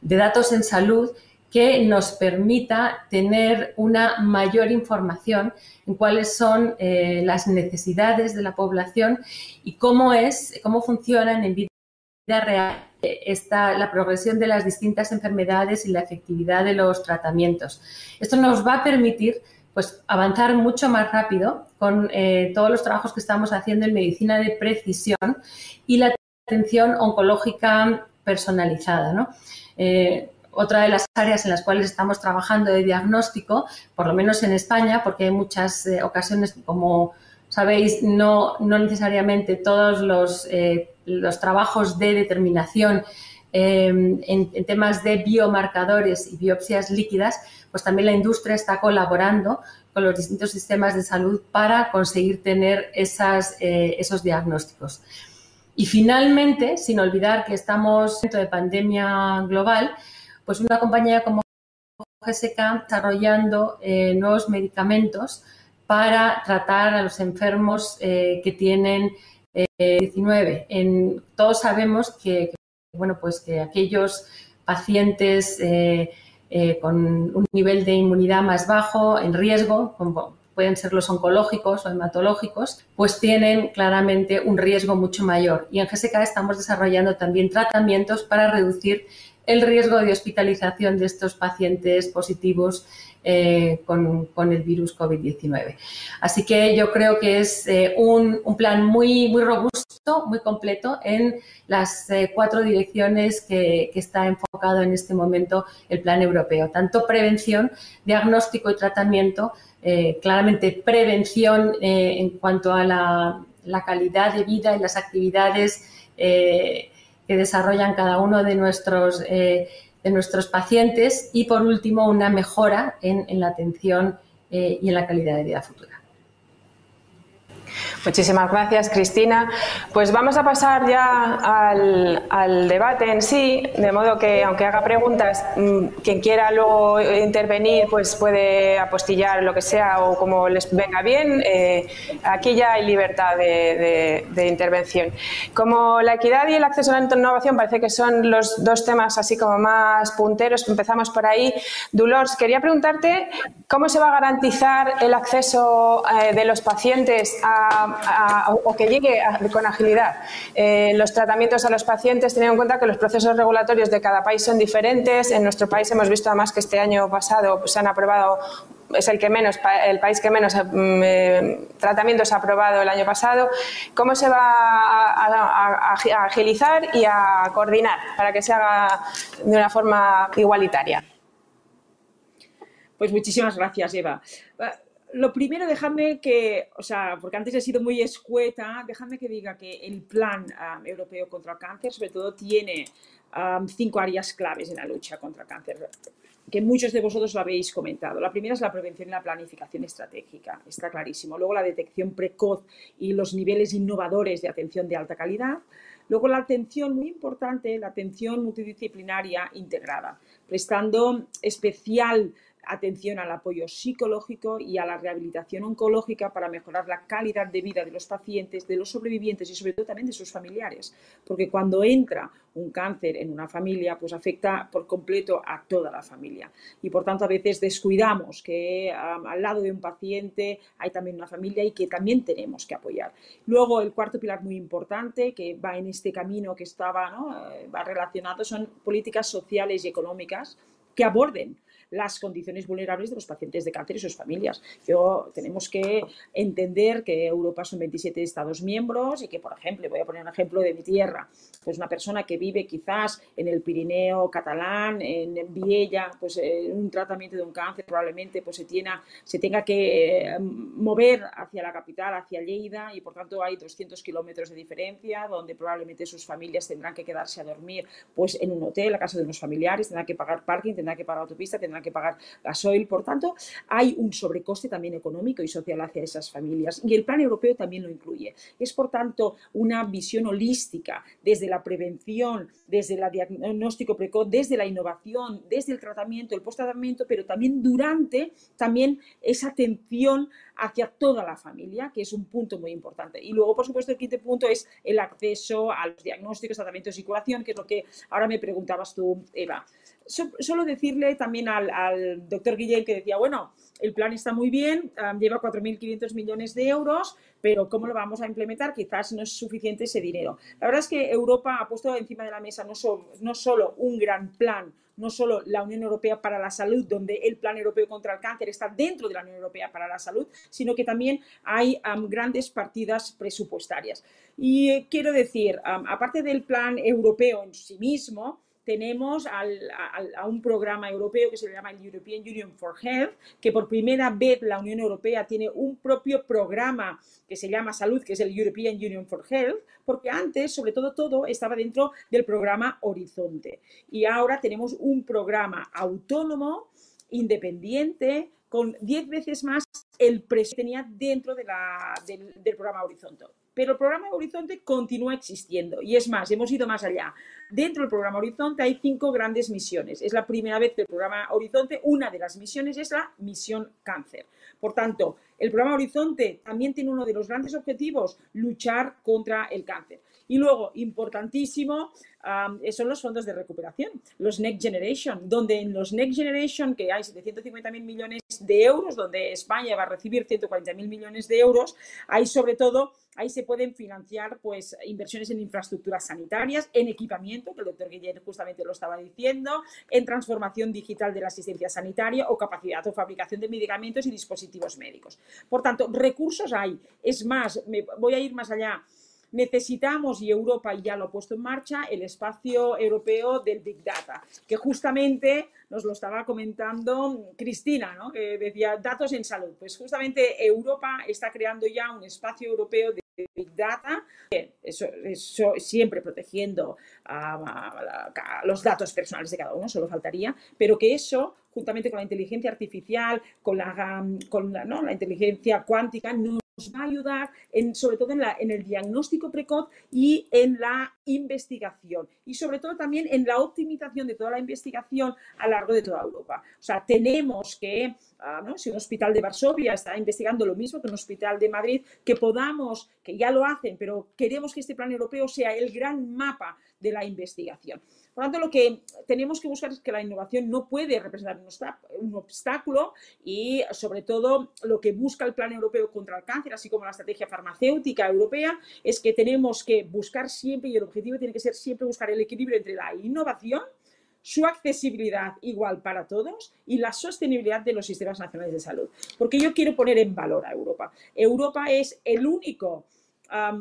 de datos en salud que nos permita tener una mayor información en cuáles son eh, las necesidades de la población y cómo es, cómo funcionan en vida real esta, la progresión de las distintas enfermedades y la efectividad de los tratamientos. Esto nos va a permitir pues, avanzar mucho más rápido con eh, todos los trabajos que estamos haciendo en medicina de precisión y la atención oncológica personalizada. ¿no? Eh, otra de las áreas en las cuales estamos trabajando de diagnóstico, por lo menos en España, porque hay muchas eh, ocasiones, como sabéis, no, no necesariamente todos los, eh, los, trabajos de determinación em, en, temas de biomarcadores y biopsias líquidas, pues también la industria está colaborando con los distintos sistemas de salud para conseguir tener esas, eh, esos diagnósticos. Y finalmente, sin olvidar que estamos dentro de pandemia global, pues una compañía como GSK desarrollando eh, nuevos medicamentos para tratar a los enfermos eh, que tienen 19. Eh, todos sabemos que, bueno, pues que aquellos pacientes con un nivel de inmunidad más bajo, en riesgo, como pueden ser los oncológicos o hematológicos, pues tienen claramente un riesgo mucho mayor. Y en GSK estamos desarrollando también tratamientos para reducir el riesgo de hospitalización de estos pacientes positivos eh, con, el virus COVID-19. Así que yo creo que es eh, un, plan muy, muy robusto, muy completo en las eh, cuatro direcciones que, está enfocado en este momento el plan europeo, tanto prevención, diagnóstico y tratamiento, claramente prevención en cuanto a la, la, calidad de vida y las actividades que desarrollan cada uno de nuestros, eh, de nuestros pacientes y, por último, una mejora en, la atención eh, y en la calidad de vida futura. Muchísimas gracias, Cristina. Pues vamos a pasar ya al, debate en sí, de modo que, aunque haga preguntas, mm, quien quiera luego intervenir, pues puede apostillar lo que sea o como les venga bien. Eh, aquí ya hay libertad de, intervención. Como la equidad y el acceso a la innovación parece que son los dos temas así como más punteros, empezamos por ahí. Dolores, quería preguntarte cómo se va a garantizar el acceso eh, de los pacientes a o que llegue con agilidad eh, los tratamientos a los pacientes, teniendo en cuenta que los procesos regulatorios de cada país son diferentes. En nuestro país hemos visto además que este año pasado se han aprobado es el que menos, el país que menos mm, eh, tratamientos ha aprobado el año pasado. ¿Cómo se va a, agilizar y a coordinar para que se haga de una forma igualitaria? Pues muchísimas gracias, Eva lo primero, déjame que, o sea, porque antes he sido muy escueta, déjame que diga que el Plan um, Europeo contra el Cáncer, sobre todo, tiene um, cinco áreas claves en la lucha contra el cáncer. que muchos de vosotros lo habéis comentado. La primera es la prevención y la planificación estratégica, está clarísimo. Luego la detección precoz y los niveles innovadores de atención de alta calidad. Luego la atención, muy importante, la atención multidisciplinaria integrada, prestando especial atención al apoyo psicológico y a la rehabilitación oncológica para mejorar la calidad de vida de los pacientes, de los sobrevivientes y sobre todo también de sus familiares. Porque cuando entra un cáncer en una familia, pues afecta por completo a toda la familia. Y por tanto a veces descuidamos que al lado de un paciente hay también una familia y que también tenemos que apoyar. Luego el cuarto pilar muy importante que va en este camino que estaba, ¿no? Eh, va relacionado son políticas sociales y económicas que aborden las condiciones vulnerables de los pacientes de cáncer y sus familias. Yo, tenemos que entender que Europa son 27 Estados miembros y que, por ejemplo, voy a poner un ejemplo de mi tierra, pues una persona que vive quizás en el Pirineo catalán, en Viella, pues en un tratamiento de un cáncer probablemente pues se, tiene, se tenga que eh, mover hacia la capital, hacia Lleida y por tanto hay 200 kilómetros de diferencia donde probablemente sus familias tendrán que quedarse a dormir pues en un hotel, a casa de unos familiares, tendrán que pagar parking, tendrán que pagar autopista, tendrán que pagar gasoil. Por tanto, hay un sobrecoste también económico y social hacia esas familias y el plan europeo también lo incluye. Es, por tanto, una visión holística desde la prevención, desde el diagnóstico precoz, desde la innovación, desde el tratamiento, el post-tratamiento, pero también durante también esa atención hacia toda la familia, que es un punto muy importante. Y luego, por supuesto, el quinto punto es el acceso a los diagnósticos, tratamientos y curación, que es lo que ahora me preguntabas tú, Eva solo decirle también al, doctor Guillén que decía, bueno, el plan está muy bien, lleva 4.500 millones de euros, pero ¿cómo lo vamos a implementar? Quizás no es suficiente ese dinero. La verdad es que Europa ha puesto encima de la mesa no, no solo un gran plan, no solo la Unión Europea para la Salud, donde el Plan Europeo contra el Cáncer está dentro de la Unión Europea para la Salud, sino que también hay grandes partidas presupuestarias. Y eh, quiero decir, aparte del Plan Europeo en sí mismo, tenemos a, un programa europeo que se llama el European Union for Health, que por primera vez la Unión Europea tiene un propio programa que se llama Salud, que es el European Union for Health, porque antes, sobre todo, todo estaba dentro del programa Horizonte. Y ahora tenemos un programa autónomo, independiente, con 10 veces más el precio que tenía dentro del, del programa Horizonte. Pero el programa Horizonte continúa existiendo y es más, hemos ido más allá. Dentro del programa Horizonte hay cinco grandes misiones. Es la primera vez que el programa Horizonte, una de las misiones es la misión cáncer. Por tanto, el programa Horizonte también tiene uno de los grandes objetivos, luchar contra el cáncer. Y luego, importantísimo, son los fondos de recuperación, los Next Generation, donde en los Next Generation, que hay 750.000 millones de euros, donde España va a recibir 140.000 millones de euros, hay sobre todo, ahí se pueden financiar pues inversiones en infraestructuras sanitarias, en equipamiento, que el doctor Guillermo justamente lo estaba diciendo, en transformación digital de la asistencia sanitaria o capacidad o fabricación de medicamentos y dispositivos médicos. Por tanto, recursos hay. Es más, me voy a ir más allá necesitamos, y Europa ya lo ha puesto en marcha, el espacio europeo del Big Data, que justamente nos lo estaba comentando Cristina, ¿no? que decía datos en salud. Pues justamente Europa está creando ya un espacio europeo de Big Data, eso, siempre protegiendo los datos personales de cada uno, solo faltaría, pero que eso, juntamente con la inteligencia artificial, con la, con la, ¿no? la inteligencia cuántica, no nos va a ayudar en, sobre todo en, la, en, el diagnóstico precoz y en la investigación y sobre todo también en la optimización de toda la investigación a lo largo de toda Europa. O sea, tenemos que, ah, si un hospital de Varsovia está investigando lo mismo que un hospital de Madrid, que podamos, que ya lo hacen, pero queremos que este plan europeo sea el gran mapa de la investigación. Por lo tanto, lo que tenemos que buscar es que la innovación no puede representar un obstáculo y, sobre todo, lo que busca el Plan Europeo contra el Cáncer, así como la estrategia farmacéutica europea, es que tenemos que buscar siempre, y el objetivo tiene que ser siempre buscar el equilibrio entre la innovación, su accesibilidad igual para todos y la sostenibilidad de los sistemas nacionales de salud. Porque yo quiero poner en valor a Europa. Europa es el único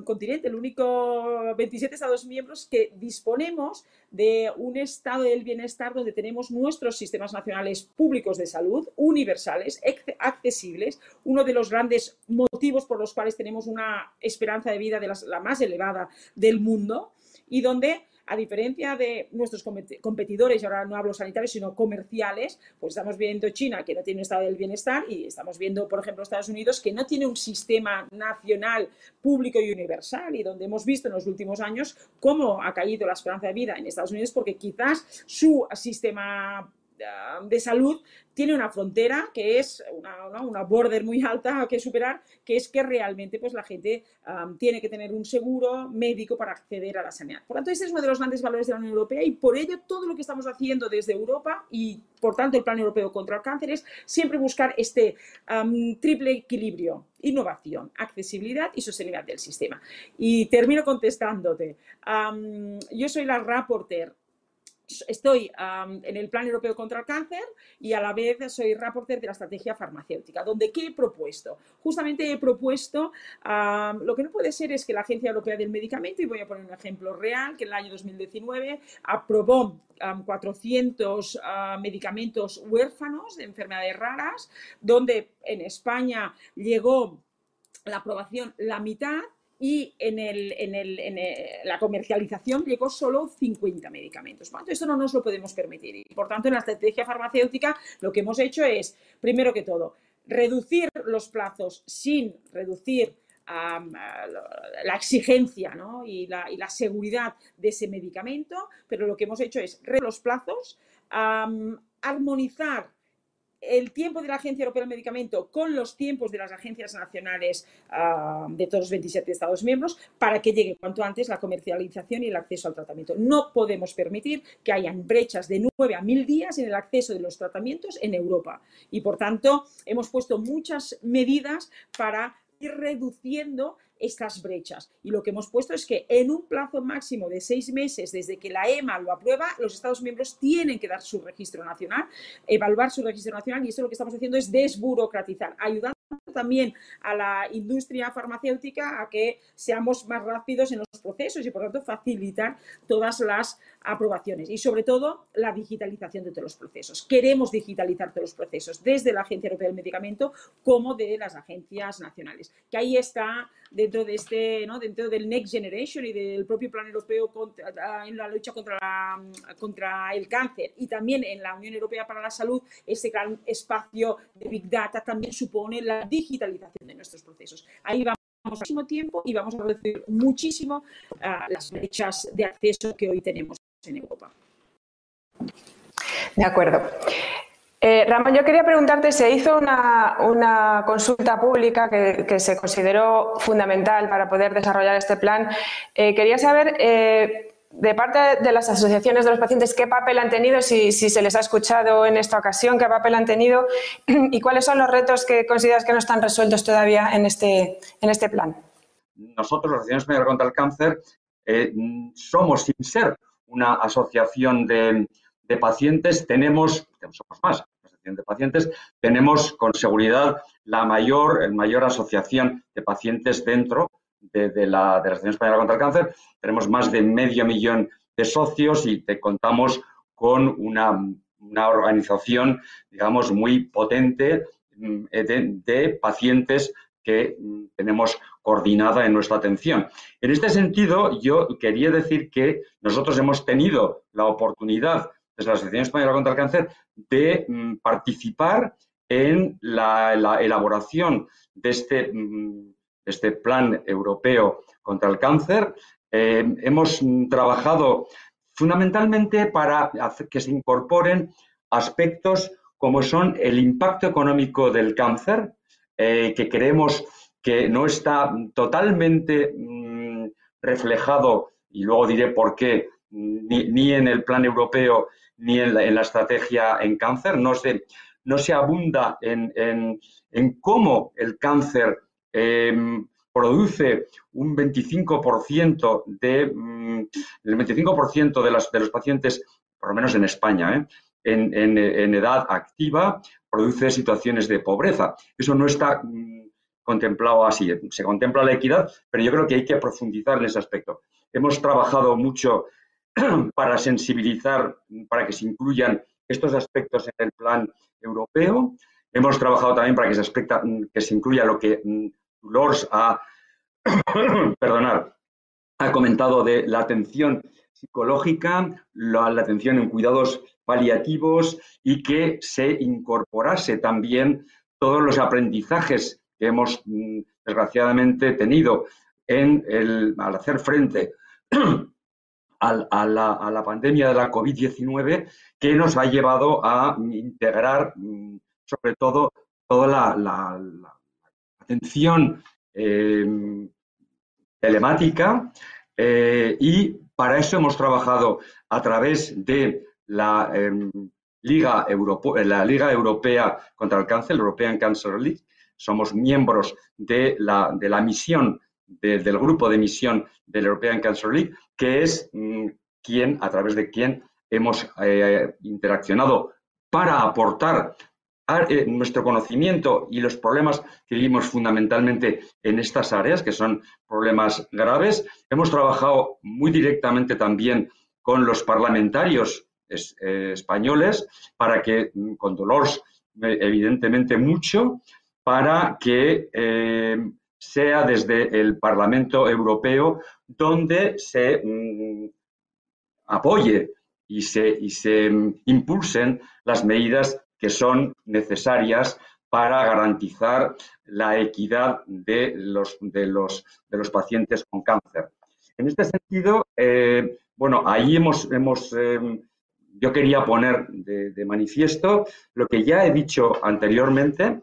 continente, el único 27 Estados miembros que disponemos de un estado del bienestar donde tenemos nuestros sistemas nacionales públicos de salud, universales, accesibles, uno de los grandes motivos por los cuales tenemos una esperanza de vida de la más elevada del mundo y donde a diferencia de nuestros competidores, y ahora no hablo sanitarios, sino comerciales, pues estamos viendo China que no tiene un estado del bienestar y estamos viendo, por ejemplo, Estados Unidos que no tiene un sistema nacional público y universal y donde hemos visto en los últimos años cómo ha caído la esperanza de vida en Estados Unidos porque quizás su sistema de salud tiene una frontera que es una, border muy alta que superar, que es que realmente pues, la gente tiene que tener un seguro médico para acceder a la sanidad. Por lo tanto, ese es uno de los grandes valores de la Unión Europea y por ello todo lo que estamos haciendo desde Europa y por tanto el Plan Europeo contra el Cáncer es siempre buscar este triple equilibrio, innovación, accesibilidad y sostenibilidad del sistema. Y termino contestándote. yo soy la rapporteur estoy en el Plan Europeo contra el Cáncer y a la vez soy reporter de la estrategia farmacéutica, donde ¿qué he propuesto? Justamente he propuesto, lo que no puede ser es que la Agencia Europea del Medicamento, y voy a poner un ejemplo real, que en el año 2019 aprobó 400 medicamentos huérfanos de enfermedades raras, donde en España llegó la aprobación la mitad y en, el, en, el, en la comercialización llegó solo 50 medicamentos. Por esto no nos lo podemos permitir. Y por tanto, en la estrategia farmacéutica lo que hemos hecho es, primero que todo, reducir los plazos sin reducir la exigencia y, la, y, la, seguridad de ese medicamento, pero lo que hemos hecho es reducir los plazos, armonizar el tiempo de la Agencia Europea del Medicamento con los tiempos de las agencias nacionales ah, de todos los 27 Estados miembros para que llegue cuanto antes la comercialización y el acceso al tratamiento. No podemos permitir que hayan brechas de 9 a 1000 días en el acceso de los tratamientos en Europa. Y por tanto, hemos puesto muchas medidas para ir reduciendo estas brechas. Y lo que hemos puesto es que en un plazo máximo de seis meses desde que la EMA lo aprueba, los Estados miembros tienen que dar su registro nacional, evaluar su registro nacional y eso lo que estamos haciendo es desburocratizar, ayudando también a la industria farmacéutica a que seamos más rápidos en los procesos y por tanto facilitar todas las aprobaciones y sobre todo la digitalización de todos los procesos. Queremos digitalizar todos los procesos desde la Agencia Europea del Medicamento como de las agencias nacionales, que ahí está dentro de este, ¿no? dentro del Next Generation y del propio Plan Europeo contra, en la lucha contra, contra el cáncer y también en la Unión Europea para la Salud, ese gran espacio de Big Data también supone la digitalización de nuestros procesos. Ahí vamos muchísimo tiempo y vamos a reducir muchísimo ah, las brechas de acceso que hoy tenemos en Europa. De acuerdo. Eh, Ramón, yo quería preguntarte, se hizo una, consulta pública que, se consideró fundamental para poder desarrollar este plan. Eh, quería saber, eh, de parte de las asociaciones de los pacientes, qué papel han tenido, si, se les ha escuchado en esta ocasión, qué papel han tenido y cuáles son los retos que consideras que no están resueltos todavía en este, en este plan. Nosotros, la Asociación contra el Cáncer, somos, sin ser una asociación de, pacientes, tenemos, somos más, asociación de pacientes, tenemos con seguridad la mayor, mayor asociación de pacientes dentro de, la, Asociación Española contra el Cáncer. Tenemos más de medio millón de socios y te contamos con una, organización, digamos, muy potente mm, de pacientes que mm, tenemos coordinada en nuestra atención. En este sentido, yo quería decir que nosotros hemos tenido la oportunidad desde la Asociación Española contra el Cáncer de mm, participar en la, elaboración de este, este, plan europeo contra el cáncer. Eh, hemos trabajado fundamentalmente para que se incorporen aspectos como son el impacto económico del cáncer, eh, que creemos que no está totalmente mm, reflejado, y luego diré por qué, ni, en el plan europeo ni en la, estrategia en cáncer, no se, no se abunda en, cómo el cáncer em, produce un 25% de, mm, el 25% de, las, de los pacientes, por lo menos en España, ¿eh? en, en, edad activa, produce situaciones de pobreza. Eso no está mm, contemplado así. Se contempla la equidad, pero yo creo que hay que profundizar en ese aspecto. Hemos trabajado mucho para sensibilizar, para que se incluyan estos aspectos en el plan europeo. Hemos trabajado también para que se, aspecta, que se incluya lo que mm, Lors ha, perdonar, ha comentado de la atención psicológica, la, atención en cuidados paliativos y que se incorporase también todos los aprendizajes que hemos mm, desgraciadamente tenido en el, al hacer frente a, la, pandemia de la COVID-19 que nos ha llevado a integrar mm, sobre todo toda la, atención eh, telemática eh, y para eso hemos trabajado a través de la, em, Liga, la Liga Europea contra el Cáncer, European Cancer League. Somos miembros de la, de la misión, del grupo de misión del European Cancer League, que es mm, quien, a través de quien hemos eh, interaccionado para aportar nuestro conocimiento y los problemas que vivimos fundamentalmente en estas áreas, que son problemas graves. Hemos trabajado muy directamente también con los parlamentarios eh, españoles para que, mm, con dolor evidentemente mucho, para que eh, sea desde el Parlamento Europeo donde se mm, apoye y se, y se mm, impulsen las medidas que son necesarias para garantizar la equidad de los, de los, de los pacientes con cáncer. En este sentido, eh, bueno, ahí hemos, hemos eh, yo quería poner de, manifiesto lo que ya he dicho anteriormente,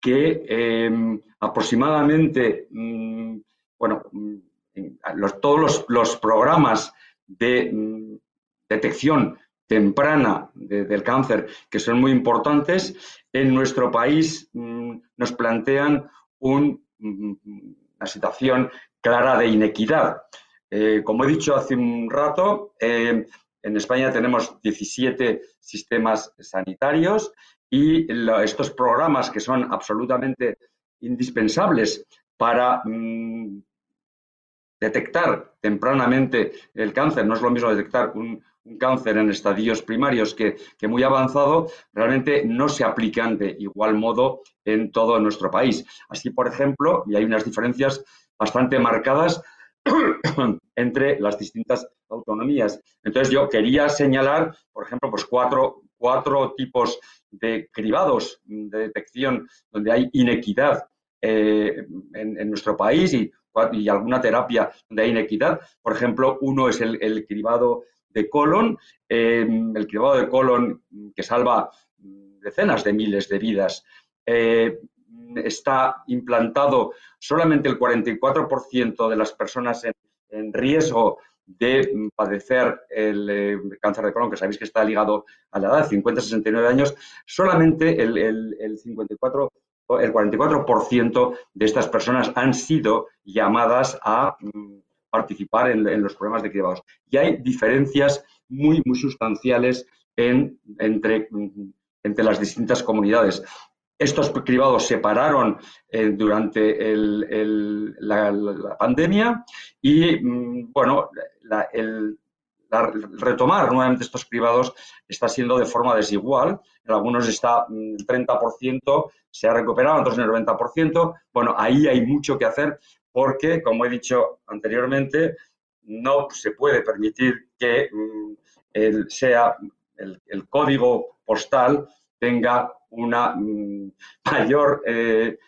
que eh, aproximadamente, mm, bueno, mm, todos los, los, programas de mm, detección temprana del cáncer, que son muy importantes, en nuestro país mm, nos plantean mm, una situación clara de inequidad. Eh, como he dicho hace un rato, eh, en España tenemos 17 sistemas sanitarios y estos programas que son absolutamente indispensables para mm, detectar tempranamente el cáncer, no es lo mismo detectar un, un cáncer en estadios primarios que, muy avanzado, realmente no se aplican de igual modo en todo nuestro país. Así, por ejemplo, y hay unas diferencias bastante marcadas entre las distintas autonomías. Entonces, yo quería señalar, por ejemplo, pues cuatro, cuatro tipos de cribados de detección donde hay inequidad eh, en, nuestro país y, y, alguna terapia donde hay inequidad. Por ejemplo, uno es el, el cribado de colon, em, el cribado de colon que salva decenas de miles de vidas. Eh, está implantado solamente el 44% de las personas en, riesgo de padecer el eh, cáncer de colon, que sabéis que está ligado a la edad, 50-69 años, solamente el, el 54 el 44% de estas personas han sido llamadas a mm, participar en, los programas de cribados. Y hay diferencias muy, muy sustanciales entre, entre las distintas comunidades. Estos cribados se pararon eh, durante la, pandemia y, mm, bueno, el, retomar nuevamente estos cribados está siendo de forma desigual. En algunos está el mm, 30%, se ha recuperado, en otros el 90%. Bueno, ahí hay mucho que hacer porque, como he dicho anteriormente, no se puede permitir que mm, el, sea el, código postal tenga una mm, mayor, eh,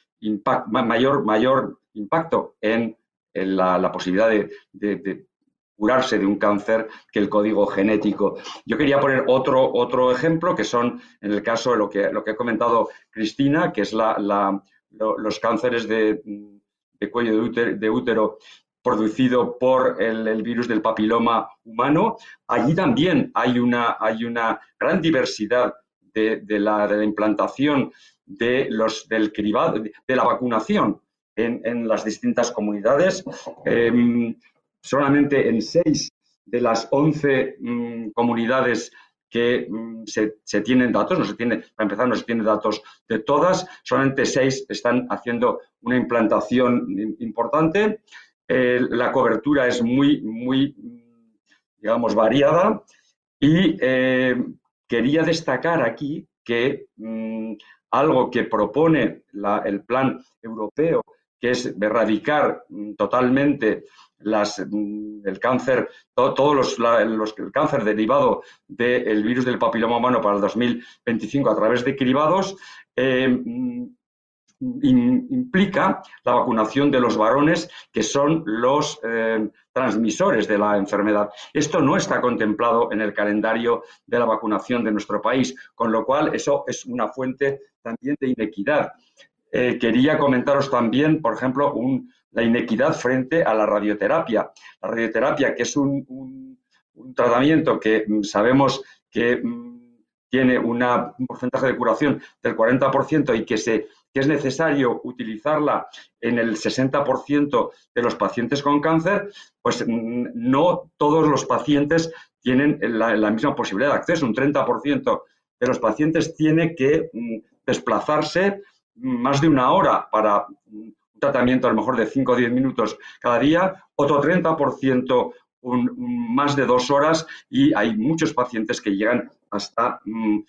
mayor, mayor impacto en, la, posibilidad de, curarse de un cáncer que el código genético. Yo quería poner otro, otro ejemplo, que son, en el caso de lo que, lo que ha comentado Cristina, que es la, los cánceres de de cuello de útero, producido por el, virus del papiloma humano. Allí también hay una, hay una gran diversidad de, la, implantación de los, del cribado, de la vacunación en, las distintas comunidades. Em, solamente en seis de las once mm, comunidades que mm, se, tienen datos, no se tiene, para empezar, no se tiene datos de todas, solamente seis están haciendo una implantación importante. Eh, la cobertura es muy, muy, digamos, variada y eh, quería destacar aquí que mm, algo que propone el plan europeo, que es erradicar mm, totalmente el cáncer, todos los, el cáncer derivado del virus del papiloma humano para el 2025 a través de cribados, implica la vacunación de los varones que son los eh, transmisores de la enfermedad. Esto no está contemplado en el calendario de la vacunación de nuestro país, con lo cual eso es una fuente también de inequidad. Eh, quería comentaros también, por ejemplo, la inequidad frente a la radioterapia. La radioterapia, que es un, tratamiento que mm, sabemos que mm, tiene un porcentaje de curación del 40% y que es necesario utilizarla en el 60% de los pacientes con cáncer, pues mm, no todos los pacientes tienen la, misma posibilidad de acceso. Un 30% de los pacientes tiene que desplazarse más de una hora para un tratamiento a lo mejor de 5 o 10 minutos cada día, otro 30% más de dos horas y hay muchos pacientes que llegan hasta mm,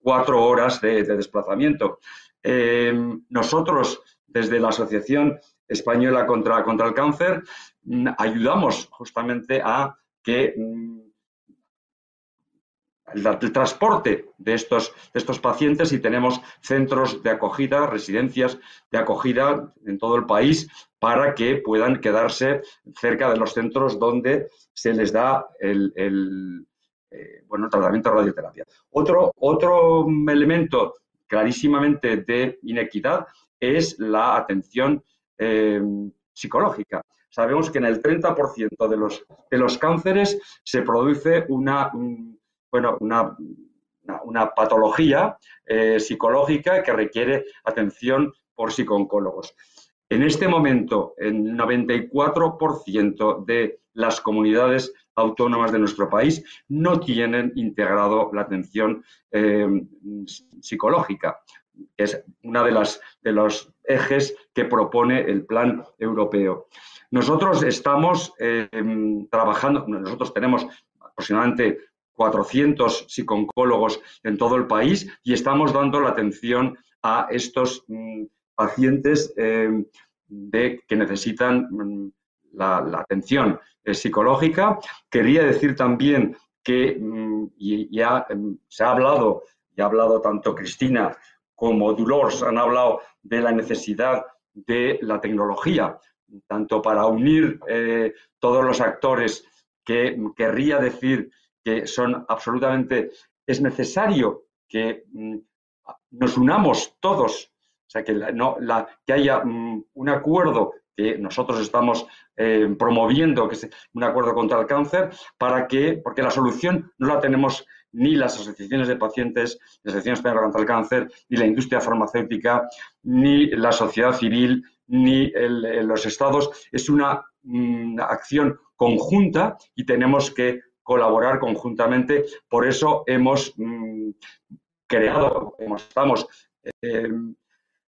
cuatro horas de desplazamiento. Em, nosotros, desde la Asociación Española contra, contra el Cáncer, mm, ayudamos justamente a que mm, el, transporte de estos, de estos pacientes y tenemos centros de acogida, residencias de acogida en todo el país para que puedan quedarse cerca de los centros donde se les da el, eh, bueno, tratamiento de radioterapia. Otro, otro elemento clarísimamente de inequidad es la atención eh, psicológica. Sabemos que en el 30% de los, de los cánceres se produce una, bueno, una, una, patología eh, psicológica que requiere atención por psicooncólogos. En este momento, el 94% de las comunidades autónomas de nuestro país no tienen integrado la atención eh, psicológica, es una de, de los ejes que propone el plan europeo. Nosotros estamos eh, trabajando, nosotros tenemos aproximadamente 400 psicólogos en todo el país y estamos dando la atención a estos mm, pacientes eh, de, que necesitan mm, la, atención eh, psicológica. Quería decir también que mm, ya em, se ha hablado, y ha hablado tanto Cristina como Dolores, han hablado de la necesidad de la tecnología, tanto para unir eh, todos los actores, que querría decir que son absolutamente, es necesario que mm, nos unamos todos, o sea, que, no, la, que haya un acuerdo que nosotros estamos eh, promoviendo, que es un acuerdo contra el cáncer, para que, porque la solución no la tenemos ni las asociaciones de pacientes, las asociaciones contra el cáncer, ni la industria farmacéutica, ni la sociedad civil, ni los estados. Es una, mm, acción conjunta y tenemos que colaborar conjuntamente. Por eso hemos mm, creado, estamos eh,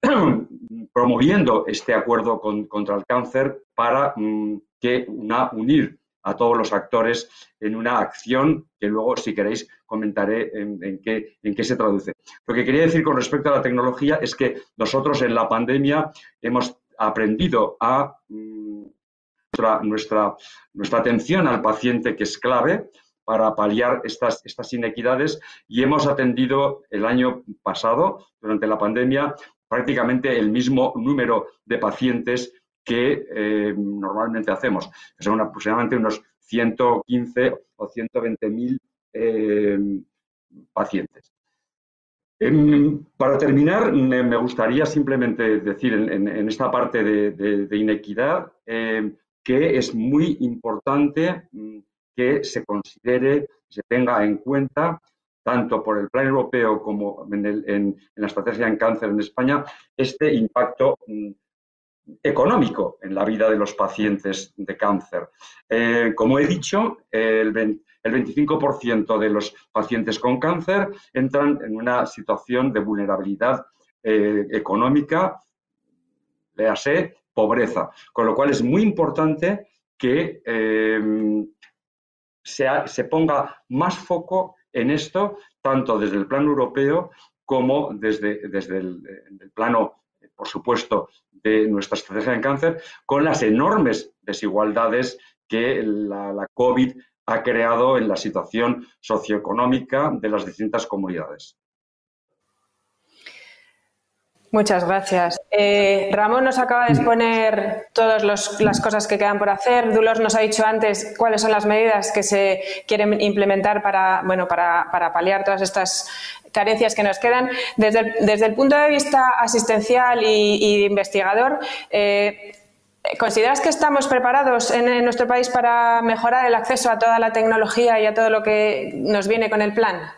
promoviendo este acuerdo contra el cáncer para mm, que una, unir a todos los actores en una acción que luego, si queréis, comentaré en, qué, en qué se traduce. Lo que quería decir con respecto a la tecnología es que nosotros en la pandemia hemos aprendido a mm, nuestra, nuestra, atención al paciente, que es clave, para paliar estas, estas inequidades y hemos atendido el año pasado, durante la pandemia, prácticamente el mismo número de pacientes que eh, normalmente hacemos, son aproximadamente unos 115 o 120 mil eh, pacientes. Em, para terminar, me gustaría simplemente decir en, esta parte de, inequidad eh, que es muy importante mm, que se considere, se tenga en cuenta tanto por el plan europeo como en, la estrategia en cáncer en España, este impacto mm, económico en la vida de los pacientes de cáncer. Eh, como he dicho, el, 25% de los pacientes con cáncer entran en una situación de vulnerabilidad eh, económica, léase, pobreza, con lo cual es muy importante que eh, se ponga más foco en esto, tanto desde el plano europeo como desde, desde el, plano por supuesto, de nuestra estrategia en cáncer, con las enormes desigualdades que la COVID ha creado en la situación socioeconómica de las distintas comunidades. Muchas gracias. Eh, Ramón nos acaba de exponer todas las cosas que quedan por hacer. Dulos nos ha dicho antes cuáles son las medidas que se quieren implementar para, bueno, para, paliar todas estas carencias que nos quedan. Desde el, punto de vista asistencial y, investigador, eh, ¿consideras que estamos preparados en nuestro país para mejorar el acceso a toda la tecnología y a todo lo que nos viene con el plan?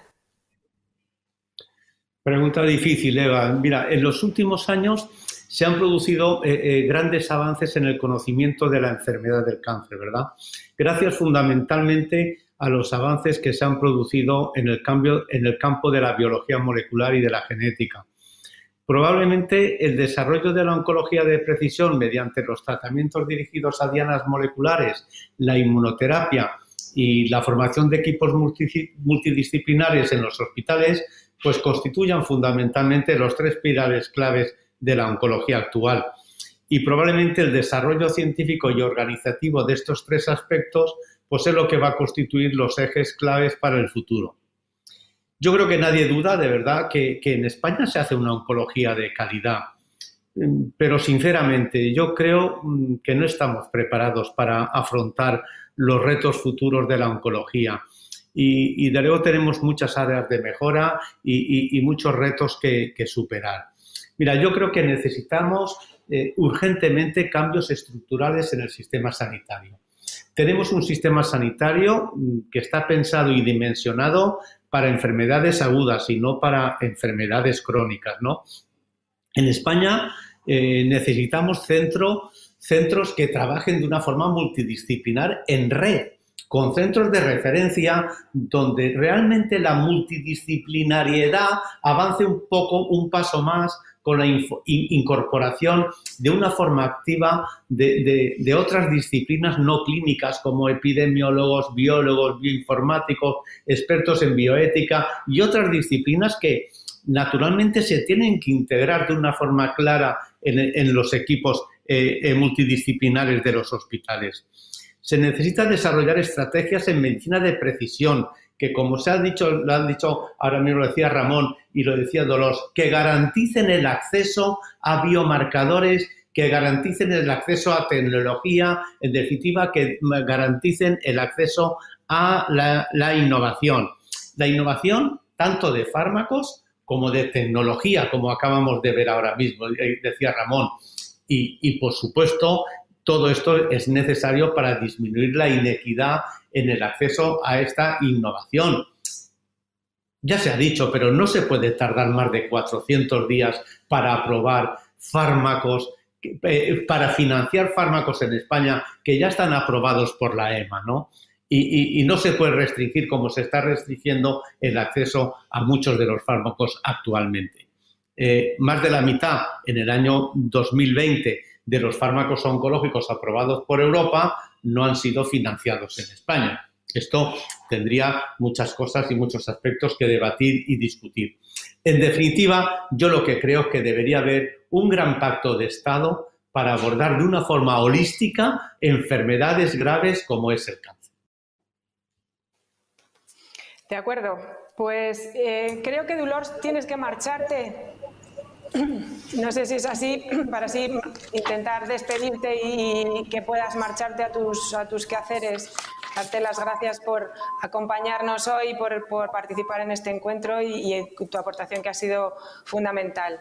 Pregunta difícil, Eva. Mira, en los últimos años se han producido eh, eh, grandes avances en el conocimiento de la enfermedad del cáncer, ¿verdad? Gracias fundamentalmente a los avances que se han producido en el, cambio, en el campo de la biología molecular y de la genética. Probablemente el desarrollo de la oncología de precisión mediante los tratamientos dirigidos a dianas moleculares, la inmunoterapia y la formación de equipos multidisciplinares en los hospitales pues constituyan fundamentalmente los tres pilares claves de la oncología actual. Y probablemente el desarrollo científico y organizativo de estos tres aspectos pues es lo que va a constituir los ejes claves para el futuro. Yo creo que nadie duda, de verdad, que, en España se hace una oncología de calidad, pero sinceramente yo creo mm, que no estamos preparados para afrontar los retos futuros de la oncología y, de luego tenemos muchas áreas de mejora y, muchos retos que, superar. Mira, yo creo que necesitamos eh, urgentemente cambios estructurales en el sistema sanitario. Tenemos un sistema sanitario mm, que está pensado y dimensionado para enfermedades agudas y no para enfermedades crónicas, ¿no? En España eh, necesitamos centros que trabajen de una forma multidisciplinar en red con centros de referencia donde realmente la multidisciplinariedad avance un poco, un paso más con la incorporación de una forma activa de, otras disciplinas no clínicas como epidemiólogos, biólogos, bioinformáticos, expertos en bioética y otras disciplinas que naturalmente se tienen que integrar de una forma clara en, los equipos eh, eh, multidisciplinares de los hospitales. Se necesita desarrollar estrategias en medicina de precisión, que como se ha dicho, lo han dicho, ahora mismo lo decía Ramón y lo decía Dolores, que garanticen el acceso a biomarcadores, que garanticen el acceso a tecnología, en definitiva, que garanticen el acceso a la, innovación. La innovación tanto de fármacos como de tecnología, como acabamos de ver ahora mismo, eh, decía Ramón. Y, y, por supuesto, todo esto es necesario para disminuir la inequidad en el acceso a esta innovación. Ya se ha dicho, pero no se puede tardar más de 400 días para aprobar fármacos, eh, para financiar fármacos en España que ya están aprobados por la EMA, ¿no? Y, no se puede restringir como se está restringiendo el acceso a muchos de los fármacos actualmente. Eh, más de la mitad en el año 2020 de los fármacos oncológicos aprobados por Europa no han sido financiados en España. Esto tendría muchas cosas y muchos aspectos que debatir y discutir. En definitiva, yo lo que creo es que debería haber un gran pacto de Estado para abordar de una forma holística enfermedades graves como es el cáncer. De acuerdo. Pues eh, creo que, Dolores, tienes que marcharte. No sé si es así, para así intentar despedirte y que puedas marcharte a tus, quehaceres. Darte las gracias por acompañarnos hoy, por, por participar en este encuentro y, tu aportación que ha sido fundamental.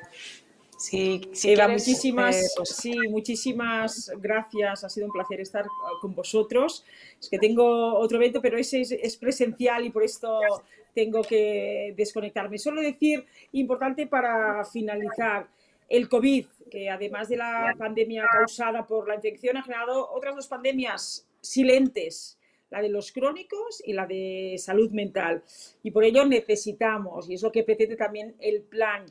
Sí, Eva, muchísimas, eh, pues sí, muchísimas gracias. Ha sido un placer estar con vosotros. Es que tengo otro evento, pero ese es, es presencial y por esto tengo que desconectarme. Solo decir, importante para finalizar, el COVID, que además de la pandemia causada por la infección, ha generado otras dos pandemias silentes, la de los crónicos y la de salud mental. Y por ello necesitamos, y es lo que pretende también el plan,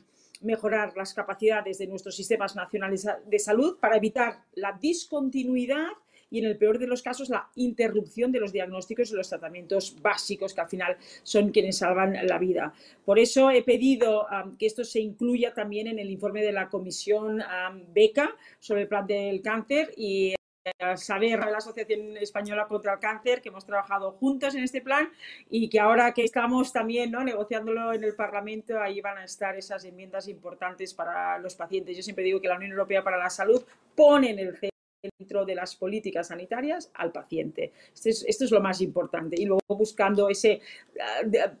mejorar las capacidades de nuestros sistemas nacionales de salud para evitar la discontinuidad y en el peor de los casos la interrupción de los diagnósticos y los tratamientos básicos que al final son quienes salvan la vida. Por eso he pedido que esto se incluya también en el informe de la Comisión BECA sobre el plan del cáncer y saber a la Asociación Española contra el Cáncer, que hemos trabajado juntos en este plan y que ahora que estamos también ¿no? negociándolo en el Parlamento, ahí van a estar esas enmiendas importantes para los pacientes. Yo siempre digo que la Unión Europea para la Salud pone en el dentro de las políticas sanitarias al paciente. Esto es, lo más importante. Y luego buscando ese ah,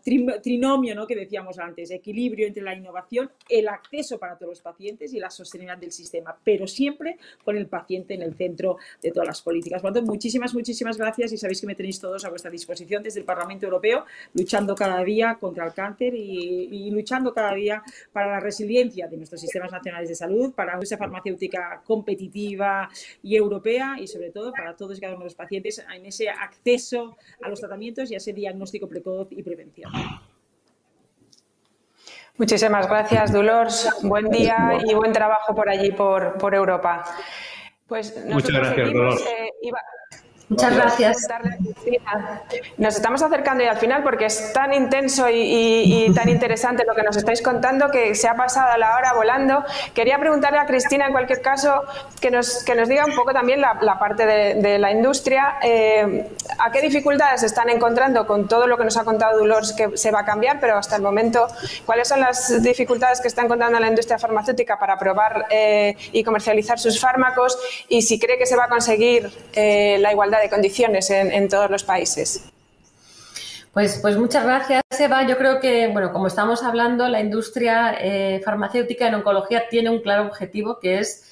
trinomio ¿no? que decíamos antes, equilibrio entre la innovación, el acceso para todos los pacientes y la sostenibilidad del sistema, pero siempre con el paciente en el centro de todas las políticas. Muchísimas, muchísimas gracias y sabéis que me tenéis todos a vuestra disposición desde el Parlamento Europeo, luchando cada día contra el cáncer y, y luchando cada día para la resiliencia de nuestros sistemas nacionales de salud, para una farmacéutica competitiva y europea y sobre todo para todos y cada uno de los pacientes en ese acceso a los tratamientos y a ese diagnóstico precoz y prevención. Muchísimas gracias, Dolores. Buen día y buen trabajo por allí, por, por Europa. Pues Muchas gracias, Dolores. Eh, Muchas gracias. Nos estamos acercando ya al final porque es tan intenso y, tan interesante lo que nos estáis contando que se ha pasado la hora volando. Quería preguntarle a Cristina, en cualquier caso, que nos, que nos diga un poco también la, parte de, la industria. Eh, ¿A qué dificultades se están encontrando con todo lo que nos ha contado Dolores que se va a cambiar, pero hasta el momento, cuáles son las dificultades que está encontrando la industria farmacéutica para probar eh, y comercializar sus fármacos y si cree que se va a conseguir eh, la igualdad de condiciones en, todos los países. Pues, pues muchas gracias, Eva. Yo creo que, bueno, como estamos hablando, la industria eh, farmacéutica en oncología tiene un claro objetivo que es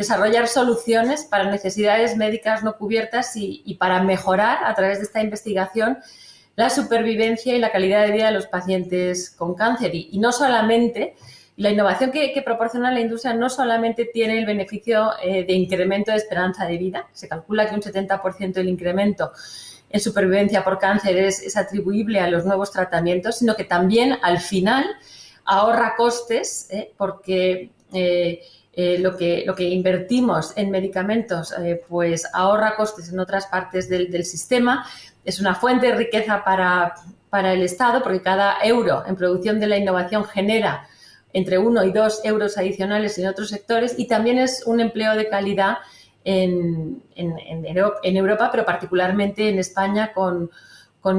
desarrollar soluciones para necesidades médicas no cubiertas y, para mejorar a través de esta investigación la supervivencia y la calidad de vida de los pacientes con cáncer. Y, no solamente, la innovación que, proporciona la industria no solamente tiene el beneficio eh, de incremento de esperanza de vida, se calcula que un 70% del incremento en supervivencia por cáncer es, atribuible a los nuevos tratamientos, sino que también al final ahorra costes, eh, porque eh, lo, que, invertimos en medicamentos pues ahorra costes en otras partes del, del sistema, es una fuente de riqueza para, para el Estado, porque cada euro en producción de la innovación genera entre uno y dos euros adicionales en otros sectores y también es un empleo de calidad en, Europa, pero particularmente en España con,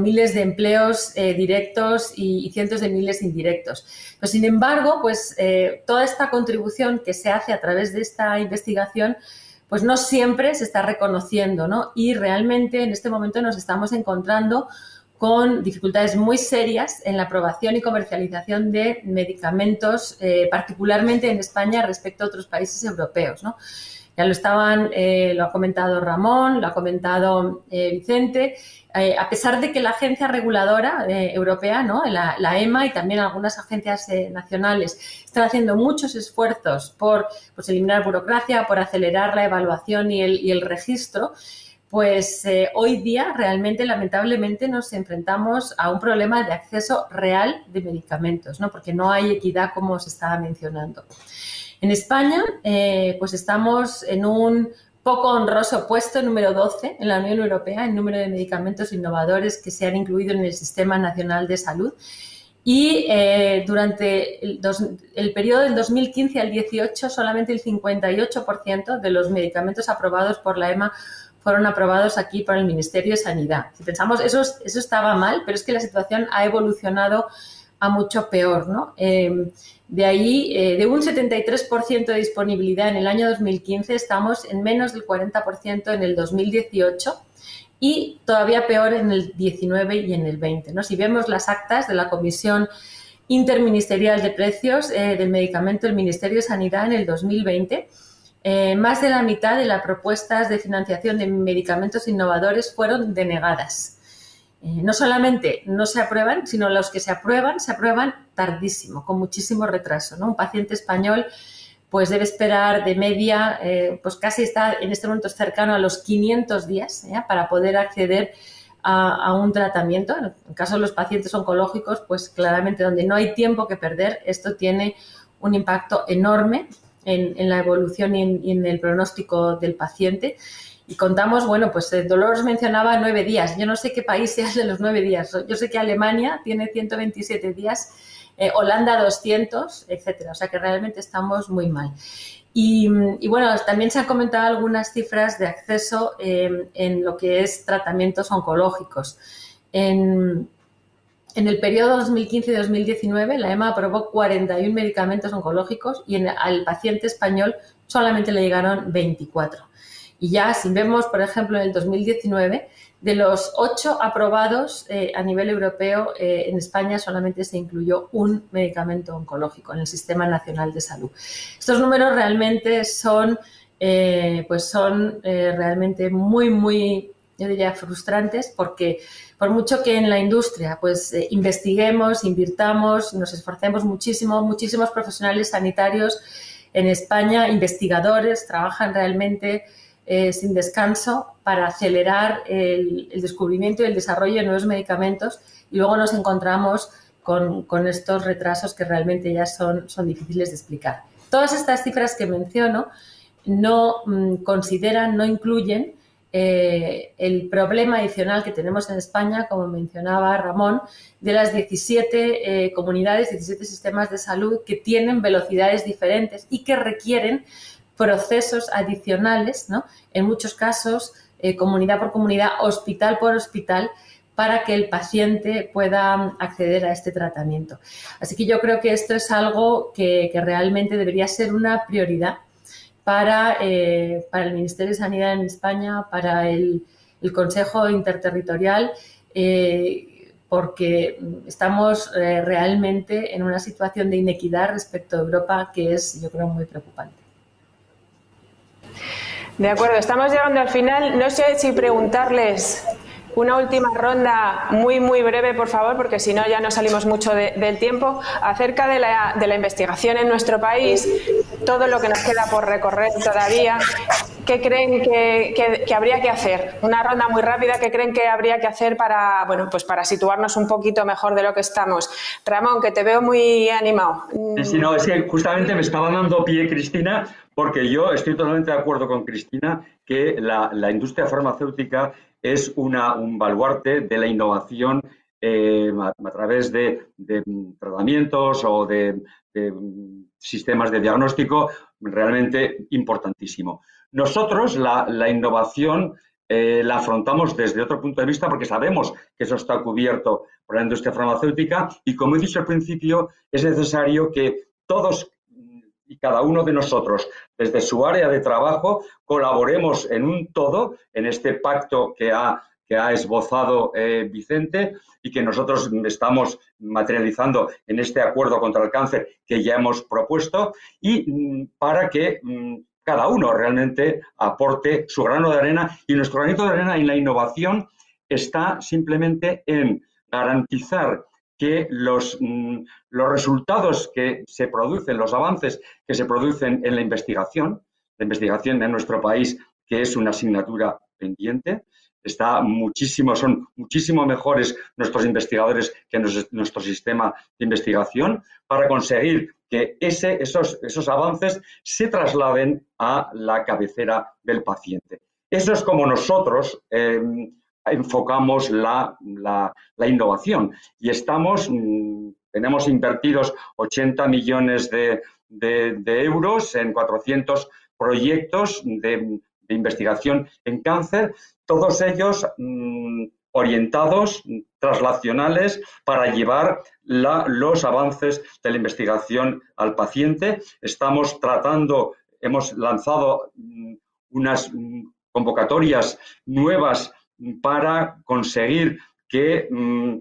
miles de empleos eh, directos y, cientos de miles indirectos. Pero, sin embargo, pues eh, toda esta contribución que se hace a través de esta investigación pues no siempre se está reconociendo, ¿no? Y realmente en este momento nos estamos encontrando con dificultades muy serias en la aprobación y comercialización de medicamentos, eh, particularmente en España respecto a otros países europeos. Ya lo estaban, eh, lo ha comentado Ramón, lo ha comentado eh, Vicente. a pesar de que la agencia reguladora europea, ¿no? la, EMA y también algunas agencias nacionales están haciendo muchos esfuerzos por pues, eliminar burocracia, por acelerar la evaluación y el, y el registro, pues eh, hoy día realmente lamentablemente nos enfrentamos a un problema de acceso real de medicamentos, ¿no? porque no hay equidad como se estaba mencionando. En España, eh, pues estamos en un poco honroso puesto número 12 en la Unión Europea en número de medicamentos innovadores que se han incluido en el Sistema Nacional de Salud. Y eh, durante el, el, periodo del 2015 al 18, solamente el 58% de los medicamentos aprobados por la EMA fueron aprobados aquí por el Ministerio de Sanidad. Si pensamos, eso, eso estaba mal, pero es que la situación ha evolucionado a mucho peor, ¿no? Em, de ahí, eh, de un 73% de disponibilidad en el año 2015, estamos en menos del 40% en el 2018 y todavía peor en el 19 y en el 20. ¿no? Si vemos las actas de la Comisión Interministerial de Precios eh, del Medicamento del Ministerio de Sanidad en el 2020, eh, más de la mitad de las propuestas de financiación de medicamentos innovadores fueron denegadas. Eh, no solamente no se aprueban, sino los que se aprueban, se aprueban tardísimo, con muchísimo retraso. Un paciente español pues debe esperar de media, eh, pues casi está en este momento cercano a los 500 días para poder acceder a, a, un tratamiento. En el caso de los pacientes oncológicos, pues claramente donde no hay tiempo que perder, esto tiene un impacto enorme en, la evolución y en, el pronóstico del paciente. Y contamos, bueno, pues eh, Dolores mencionaba nueve días. Yo no sé qué país sea de los nueve días. Yo sé que Alemania tiene 127 días, eh, Holanda 200, etcétera. O sea que realmente estamos muy mal. Y, bueno, también se han comentado algunas cifras de acceso em, en lo que es tratamientos oncológicos. En, en el periodo 2015-2019, la EMA aprobó 41 medicamentos oncológicos y al paciente español solamente le llegaron 24. Y ya, si vemos, por ejemplo, en el 2019, de los ocho aprobados eh, a nivel europeo, eh, en España solamente se incluyó un medicamento oncológico en el Sistema Nacional de Salud. Estos números realmente son, eh, pues son realmente muy, muy, yo diría, frustrantes porque por mucho que en la industria pues investiguemos, invirtamos, nos esforcemos muchísimo, muchísimos profesionales sanitarios en España, investigadores, trabajan realmente eh, sin descanso para acelerar el, descubrimiento y el desarrollo de nuevos medicamentos y luego nos encontramos con, estos retrasos que realmente ya son, son, difíciles de explicar. Todas estas cifras que menciono no mm, consideran, no incluyen eh, el problema adicional que tenemos en España, como mencionaba Ramón, de las 17 eh, comunidades, 17 sistemas de salud que tienen velocidades diferentes y que requieren procesos adicionales, ¿no? en muchos casos, eh, comunidad por comunidad, hospital por hospital, para que el paciente pueda acceder a este tratamiento. Así que yo creo que esto es algo que, realmente debería ser una prioridad para, eh, para, el Ministerio de Sanidad en España, para el, Consejo Interterritorial, eh, porque estamos realmente en una situación de inequidad respecto a Europa que es, yo creo, muy preocupante. De acuerdo, estamos llegando al final. No sé si preguntarles una última ronda muy, muy breve, por favor, porque si no ya no salimos mucho del tiempo, acerca de la, de la, investigación en nuestro país, todo lo que nos queda por recorrer todavía. ¿Qué creen que, que, habría que hacer? Una ronda muy rápida, ¿qué creen que habría que hacer para, bueno, pues para situarnos un poquito mejor de lo que estamos? Ramón, que te veo muy animado. Sí, no, es que justamente me estaba dando pie Cristina porque yo estoy totalmente de acuerdo con Cristina que la, industria farmacéutica es un baluarte de la innovación eh, a, través de, tratamientos o de, sistemas de diagnóstico realmente importantísimo. Nosotros la, innovación eh, la afrontamos desde otro punto de vista porque sabemos que eso está cubierto por la industria farmacéutica y como he dicho al principio, es necesario que todos y cada uno de nosotros, desde su área de trabajo, colaboremos en un todo, en este pacto que ha, que ha esbozado eh, Vicente y que nosotros estamos materializando en este acuerdo contra el cáncer que ya hemos propuesto y mm, para que mm, cada uno realmente aporte su grano de arena y nuestro granito de arena en la innovación está simplemente en garantizar que los, mm, los resultados que se producen, los avances que se producen en la investigación, la investigación en nuestro país, que es una asignatura pendiente, está muchísimo, son muchísimo mejores nuestros investigadores que nuestro sistema de investigación para conseguir que ese, esos, esos avances se trasladen a la cabecera del paciente. Eso es como nosotros em, enfocamos la, innovación y estamos, mm, tenemos invertidos 80 millones de, euros en 400 proyectos de, investigación en cáncer, todos ellos mm, orientados, traslacionales, para llevar los avances de la investigación al paciente. Estamos tratando, hemos lanzado mm, unas convocatorias nuevas para conseguir que mm,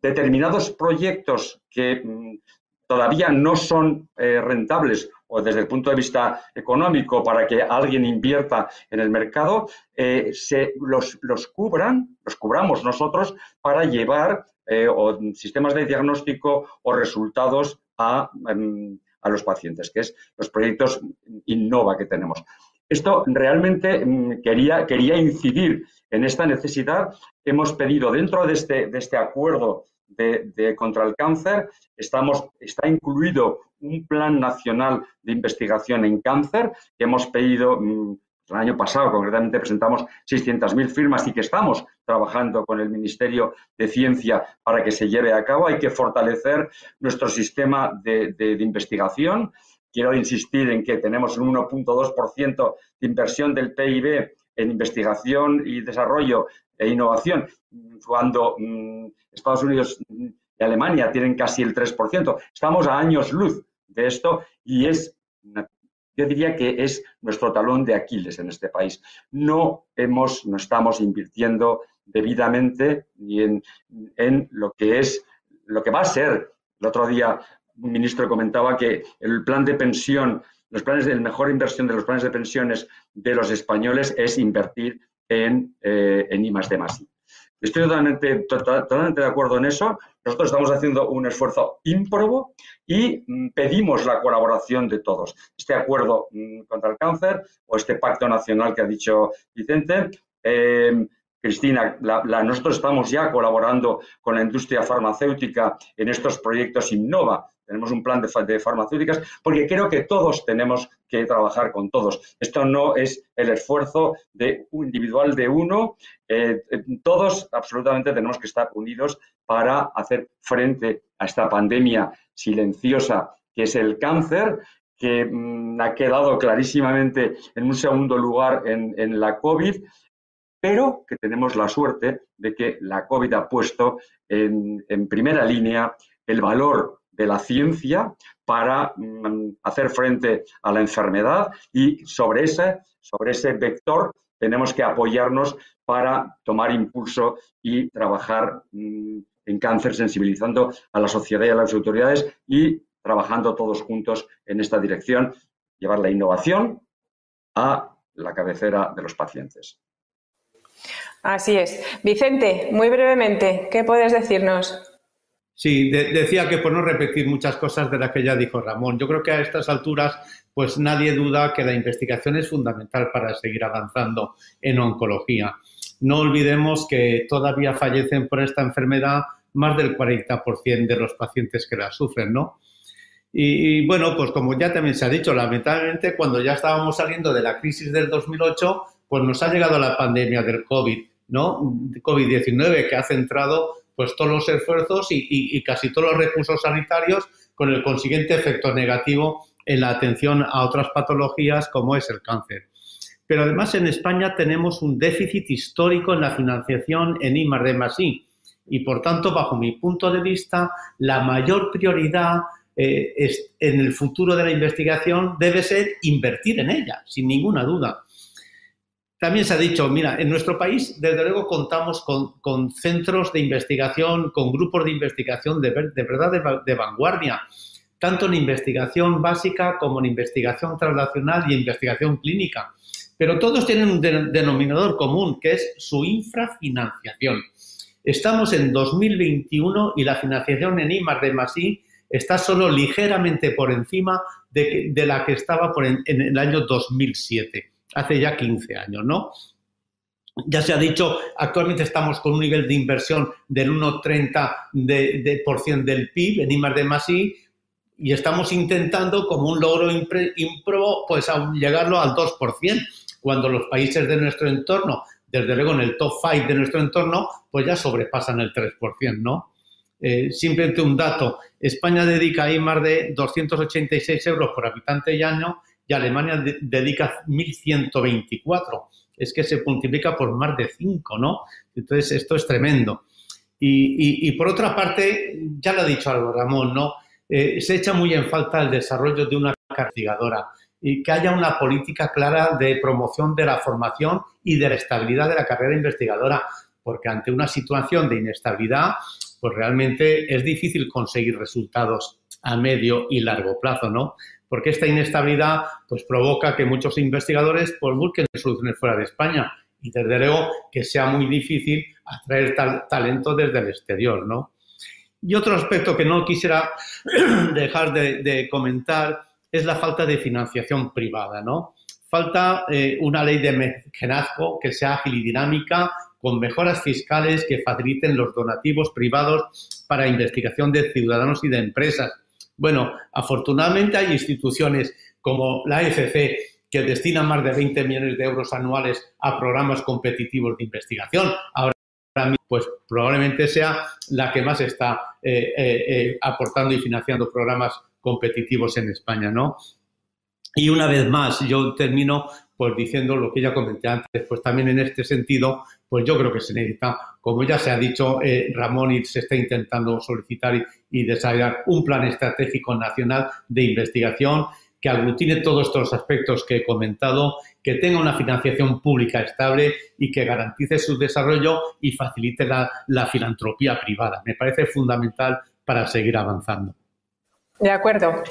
determinados proyectos que mm, todavía no son eh, rentables o desde el punto de vista económico para que alguien invierta en el mercado, eh, se los, cubran, los cubramos nosotros para llevar eh, sistemas de diagnóstico o resultados a, mm, a los pacientes, que es los proyectos Innova que tenemos. Esto realmente quería, quería incidir en esta necesidad. Hemos pedido dentro de este, este acuerdo de, contra el cáncer, estamos, está incluido un plan nacional de investigación en cáncer que hemos pedido mm, El año pasado, concretamente, presentamos 600.000 firmas y que estamos trabajando con el Ministerio de Ciencia para que se lleve a cabo. Hay que fortalecer nuestro sistema de, de investigación. Quiero insistir en que tenemos un 1.2% de inversión del PIB en investigación y desarrollo e innovación, cuando mm, Estados Unidos y Alemania tienen casi el 3%. Estamos a años luz de esto y es, yo diría que es nuestro talón de Aquiles en este país. No hemos, no estamos invirtiendo debidamente ni en, en lo que es, lo que va a ser. El otro día un ministro comentaba que el plan de pensión los planes de la mejor inversión de los planes de pensiones de los españoles es invertir en, eh, en I más D I. Estoy totalmente, totalmente de acuerdo en eso. Nosotros estamos haciendo un esfuerzo ímprobo y mm, pedimos la colaboración de todos. Este acuerdo mm, contra el cáncer o este pacto nacional que ha dicho Vicente. Eh, Cristina, nosotros estamos ya colaborando con la industria farmacéutica en estos proyectos Innova, tenemos un plan de, farmacéuticas, porque creo que todos tenemos que trabajar con todos. Esto no es el esfuerzo de, individual de uno, eh, todos absolutamente tenemos que estar unidos para hacer frente a esta pandemia silenciosa que es el cáncer, que mm, ha quedado clarísimamente en un segundo lugar en, la COVID, pero que tenemos la suerte de que la COVID ha puesto en, en primera línea el valor de la ciencia para mm, hacer frente a la enfermedad y sobre ese, sobre ese vector tenemos que apoyarnos para tomar impulso y trabajar mm, en cáncer, sensibilizando a la sociedad y a las autoridades y trabajando todos juntos en esta dirección, llevar la innovación a la cabecera de los pacientes. Así es. Vicente, muy brevemente, ¿qué puedes decirnos? Sí, decía que por no repetir muchas cosas de las que ya dijo Ramón, yo creo que a estas alturas pues nadie duda que la investigación es fundamental para seguir avanzando en oncología. No olvidemos que todavía fallecen por esta enfermedad más del 40% de los pacientes que la sufren, ¿no? Y, y, bueno, pues como ya también se ha dicho, lamentablemente cuando ya estábamos saliendo de la crisis del 2008, pues nos ha llegado la pandemia del COVID, ¿no? COVID-19 que ha centrado pues todos los esfuerzos y, casi todos los recursos sanitarios con el consiguiente efecto negativo en la atención a otras patologías como es el cáncer. Pero además en España tenemos un déficit histórico en la financiación en I más I y por tanto, bajo mi punto de vista, la mayor prioridad eh, en el futuro de la investigación debe ser invertir en ella, sin ninguna duda. También se ha dicho, mira, en nuestro país, desde luego, contamos con, centros de investigación, con grupos de investigación de, verdad de, vanguardia, tanto en investigación básica como en investigación translacional y investigación clínica. Pero todos tienen un denominador común, que es su infrafinanciación. Estamos en 2021 y la financiación en I de está solo ligeramente por encima de, la que estaba en el año 2007 hace ya 15 años, ¿no? Ya se ha dicho, actualmente estamos con un nivel de inversión del 1,30% de, por del PIB en I de más y estamos intentando, como un logro improbo, pues llegarlo al 2%, cuando los países de nuestro entorno, desde luego en el top 5 de nuestro entorno, pues ya sobrepasan el 3%, ¿no? Eh, simplemente un dato, España dedica ahí más de 286 euros por habitante y año y Alemania dedica 1.124. Es que se multiplica por más de 5, ¿no? Entonces, esto es tremendo. Y, por otra parte, ya lo ha dicho algo Ramón, ¿no? Eh, se echa muy en falta el desarrollo de una castigadora y que haya una política clara de promoción de la formación y de la estabilidad de la carrera investigadora, porque ante una situación de inestabilidad, pues realmente es difícil conseguir resultados a medio y largo plazo, ¿no? Porque esta inestabilidad pues, provoca que muchos investigadores pues, busquen soluciones fuera de España y desde luego que sea muy difícil atraer talento desde el exterior, ¿no? Y otro aspecto que no quisiera dejar de, comentar es la falta de financiación privada, ¿no? Falta eh, una ley de mecenazgo que sea ágil y dinámica, con mejoras fiscales que faciliten los donativos privados para investigación de ciudadanos y de empresas bueno, afortunadamente hay instituciones como la AFC que destina más de 20 millones de euros anuales a programas competitivos de investigación. Ahora pues probablemente sea la que más está eh, eh, eh, aportando y financiando programas competitivos en España, ¿no? Y una vez más, yo termino pues diciendo lo que ya comenté antes, pues también en este sentido, pues yo creo que se necesita, como ya se ha dicho, Ramón, y se está intentando solicitar y desarrollar un plan estratégico nacional de investigación que aglutine todos estos aspectos que he comentado que tenga una financiación pública estable y que garantice su desarrollo y facilite la, filantropía privada. Me parece fundamental para seguir avanzando. De acuerdo.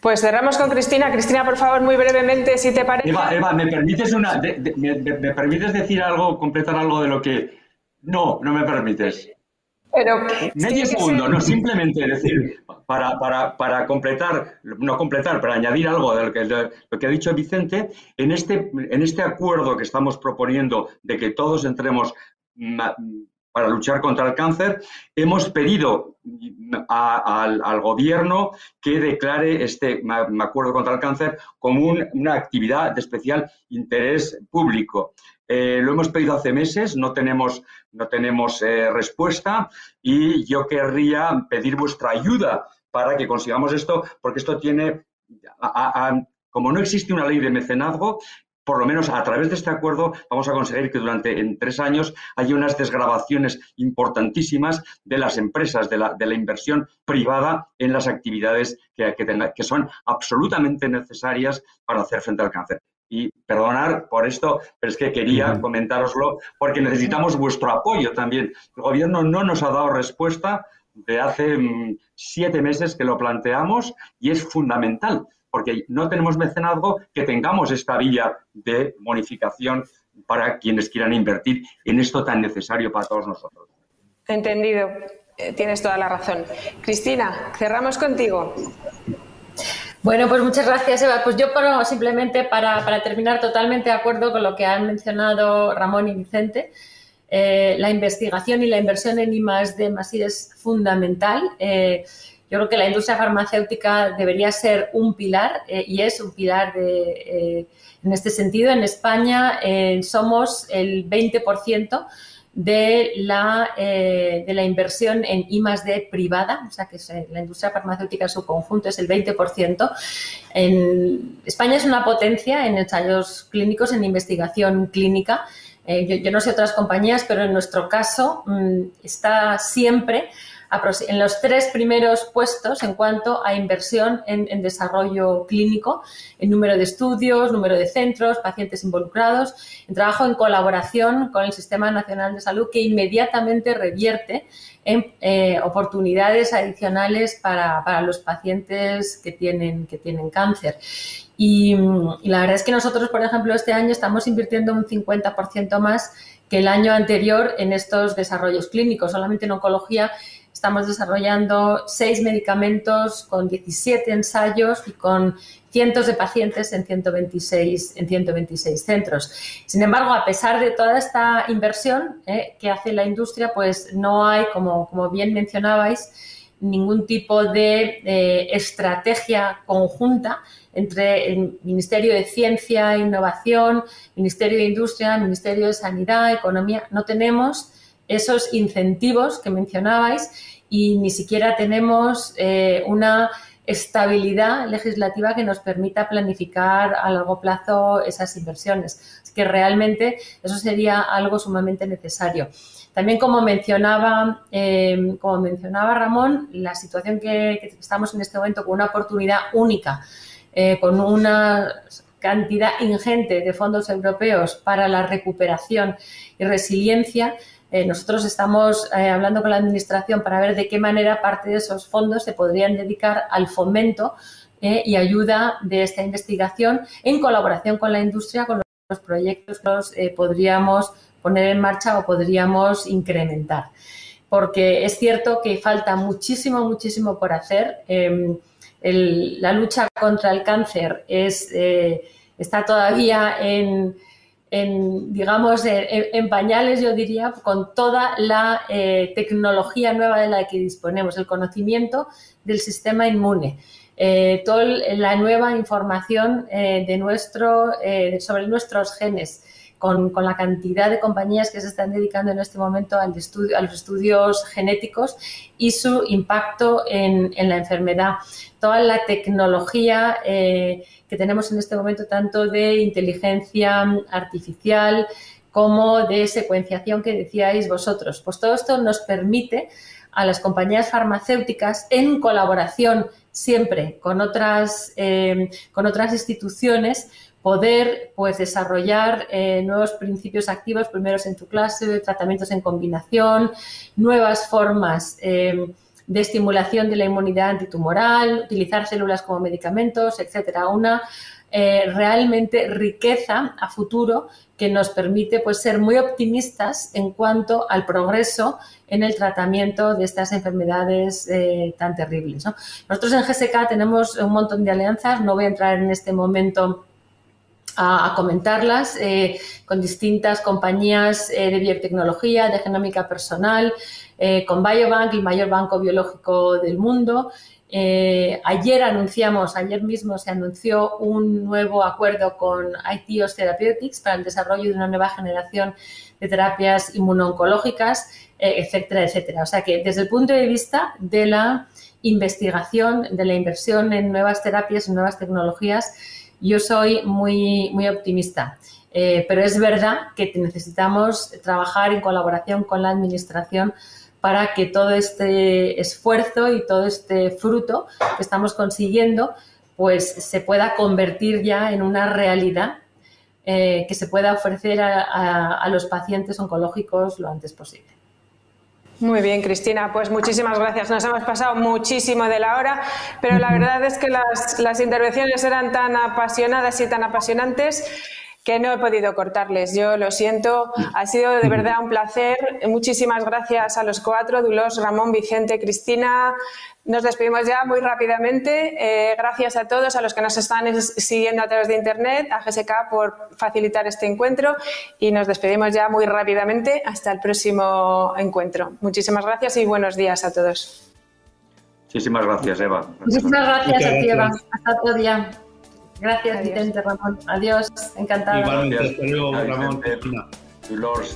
Pues cerramos con Cristina. Cristina, por favor, muy brevemente, si te parece. Eva, Eva ¿me permites, una, me permites decir algo, completar algo de lo que... No, no me permites. Pero, Medio segundo, no, simplemente decir, para, para, para, completar, no completar, para añadir algo de lo que, lo que ha dicho Vicente, en este, en este acuerdo que estamos proponiendo de que todos entremos para luchar contra el cáncer, hemos pedido al, gobierno que declare este acuerdo contra el cáncer como una actividad de especial interés público. Eh, lo hemos pedido hace meses, no tenemos, no tenemos eh, respuesta y yo querría pedir vuestra ayuda para que consigamos esto, porque esto tiene, como no existe una ley de mecenazgo, por lo menos a través de este acuerdo vamos a conseguir que durante en tres años haya unas desgrabaciones importantísimas de las empresas, de la, de la inversión privada en las actividades que, que, que son absolutamente necesarias para hacer frente al cáncer. Y perdonar por esto, pero es que quería comentároslo porque necesitamos vuestro apoyo también. El gobierno no nos ha dado respuesta de hace mm, siete meses que lo planteamos y es fundamental porque no tenemos mecenazgo, que tengamos esta vía de bonificación para quienes quieran invertir en esto tan necesario para todos nosotros. Entendido. Eh, tienes toda la razón. Cristina, cerramos contigo. Bueno, pues muchas gracias, Eva. Pues yo simplemente para, terminar totalmente de acuerdo con lo que han mencionado Ramón y Vicente. Eh, la investigación y la inversión en I D es fundamental. Eh, yo creo que la industria farmacéutica debería ser un pilar eh, y es un pilar de, eh, en este sentido. En España eh, somos el 20% de la, de la inversión en I D privada, o sea que la industria farmacéutica en su conjunto es el 20%. En, España es una potencia en ensayos clínicos, en investigación clínica. Yo, no sé otras compañías, pero en nuestro caso mm, está siempre en los tres primeros puestos en cuanto a inversión en, desarrollo clínico, en número de estudios, número de centros, pacientes involucrados, en trabajo en colaboración con el Sistema Nacional de Salud que inmediatamente revierte en eh, oportunidades adicionales para, los pacientes que tienen, que tienen cáncer. Y, y, la verdad es que nosotros, por ejemplo, este año estamos invirtiendo un 50% más que el año anterior en estos desarrollos clínicos. Solamente en oncología Estamos desarrollando seis medicamentos con 17 ensayos y con cientos de pacientes en 126, en 126 centros. Sin embargo, a pesar de toda esta inversión eh, que hace la industria, pues no hay, como, bien mencionabais, ningún tipo de eh, estrategia conjunta entre el Ministerio de Ciencia e Innovación, Ministerio de Industria, Ministerio de Sanidad, Economía. No tenemos esos incentivos que mencionabais y ni siquiera tenemos eh, una estabilidad legislativa que nos permita planificar a largo plazo esas inversiones. Así que realmente eso sería algo sumamente necesario. También, como mencionaba, eh, como mencionaba Ramón, la situación que, estamos en este momento con una oportunidad única, eh, con una cantidad ingente de fondos europeos para la recuperación y resiliencia, eh, nosotros estamos eh, hablando con la Administración para ver de qué manera parte de esos fondos se podrían dedicar al fomento eh, y ayuda de esta investigación en colaboración con la industria, con los proyectos que podríamos poner en marcha o podríamos incrementar. Porque es cierto que falta muchísimo, muchísimo por hacer. Em, la lucha contra el cáncer es, está todavía en en digamos, en, pañales, yo diría, con toda la eh, tecnología nueva de la que disponemos, el conocimiento del sistema inmune. Eh, toda la nueva información eh, de nuestro, sobre nuestros genes, con, la cantidad de compañías que se están dedicando en este momento al estudio, a los estudios genéticos y su impacto en, la enfermedad. Toda la tecnología eh, que tenemos en este momento, tanto de inteligencia artificial como de secuenciación que decíais vosotros. Pues todo esto nos permite a las compañías farmacéuticas, en colaboración siempre con otras, eh, con otras instituciones, poder pues, desarrollar eh, nuevos principios activos, primeros en tu clase, tratamientos en combinación, nuevas formas eh, de estimulación de la inmunidad antitumoral, utilizar células como medicamentos, etcétera. Una eh, realmente riqueza a futuro que nos permite pues, ser muy optimistas en cuanto al progreso en el tratamiento de estas enfermedades tan terribles. Nosotros en GSK tenemos un montón de alianzas, no voy a entrar en este momento a, comentarlas eh, con distintas compañías eh, de biotecnología, de genómica personal, eh, con Biobank, el mayor banco biológico del mundo. ayer anunciamos, ayer mismo se anunció un nuevo acuerdo con ITOS Therapeutics para el desarrollo de una nueva generación de terapias inmunoncológicas, etcétera, etcétera. O sea que desde el punto de vista de la investigación, de la inversión en nuevas terapias, en nuevas tecnologías, yo soy muy, muy optimista. Eh, pero es verdad que necesitamos trabajar en colaboración con la Administración para que todo este esfuerzo y todo este fruto que estamos consiguiendo pues se pueda convertir ya en una realidad eh, que se pueda ofrecer a los pacientes oncológicos lo antes posible. Muy bien, Cristina, pues muchísimas gracias. Nos hemos pasado muchísimo de la hora, pero la verdad es que las, las intervenciones eran tan apasionadas y tan apasionantes que no he podido cortarles. Yo lo siento, ha sido de verdad un placer. Muchísimas gracias a los cuatro, Dulos, Ramón, Vicente, Cristina, nos despedimos ya muy rápidamente. Eh, gracias a todos, a los que nos están siguiendo a través de Internet, a GSK por facilitar este encuentro y nos despedimos ya muy rápidamente hasta el próximo encuentro. Muchísimas gracias y buenos días a todos. Muchísimas gracias, Eva. Muchísimas gracias a ti, Eva. Hasta otro día. Gracias, Vicente, Ramón. Adiós, encantada. Igualmente, hasta luego, Ramón.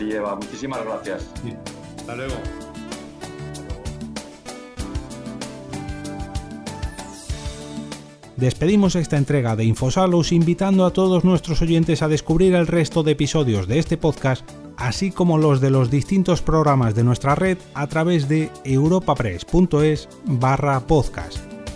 y Eva, muchísimas gracias. Hasta luego. Despedimos esta entrega de Infosalus invitando a todos nuestros oyentes a descubrir el resto de episodios de este podcast, así como los de los distintos programas de nuestra red a través de europapress.es barra podcast.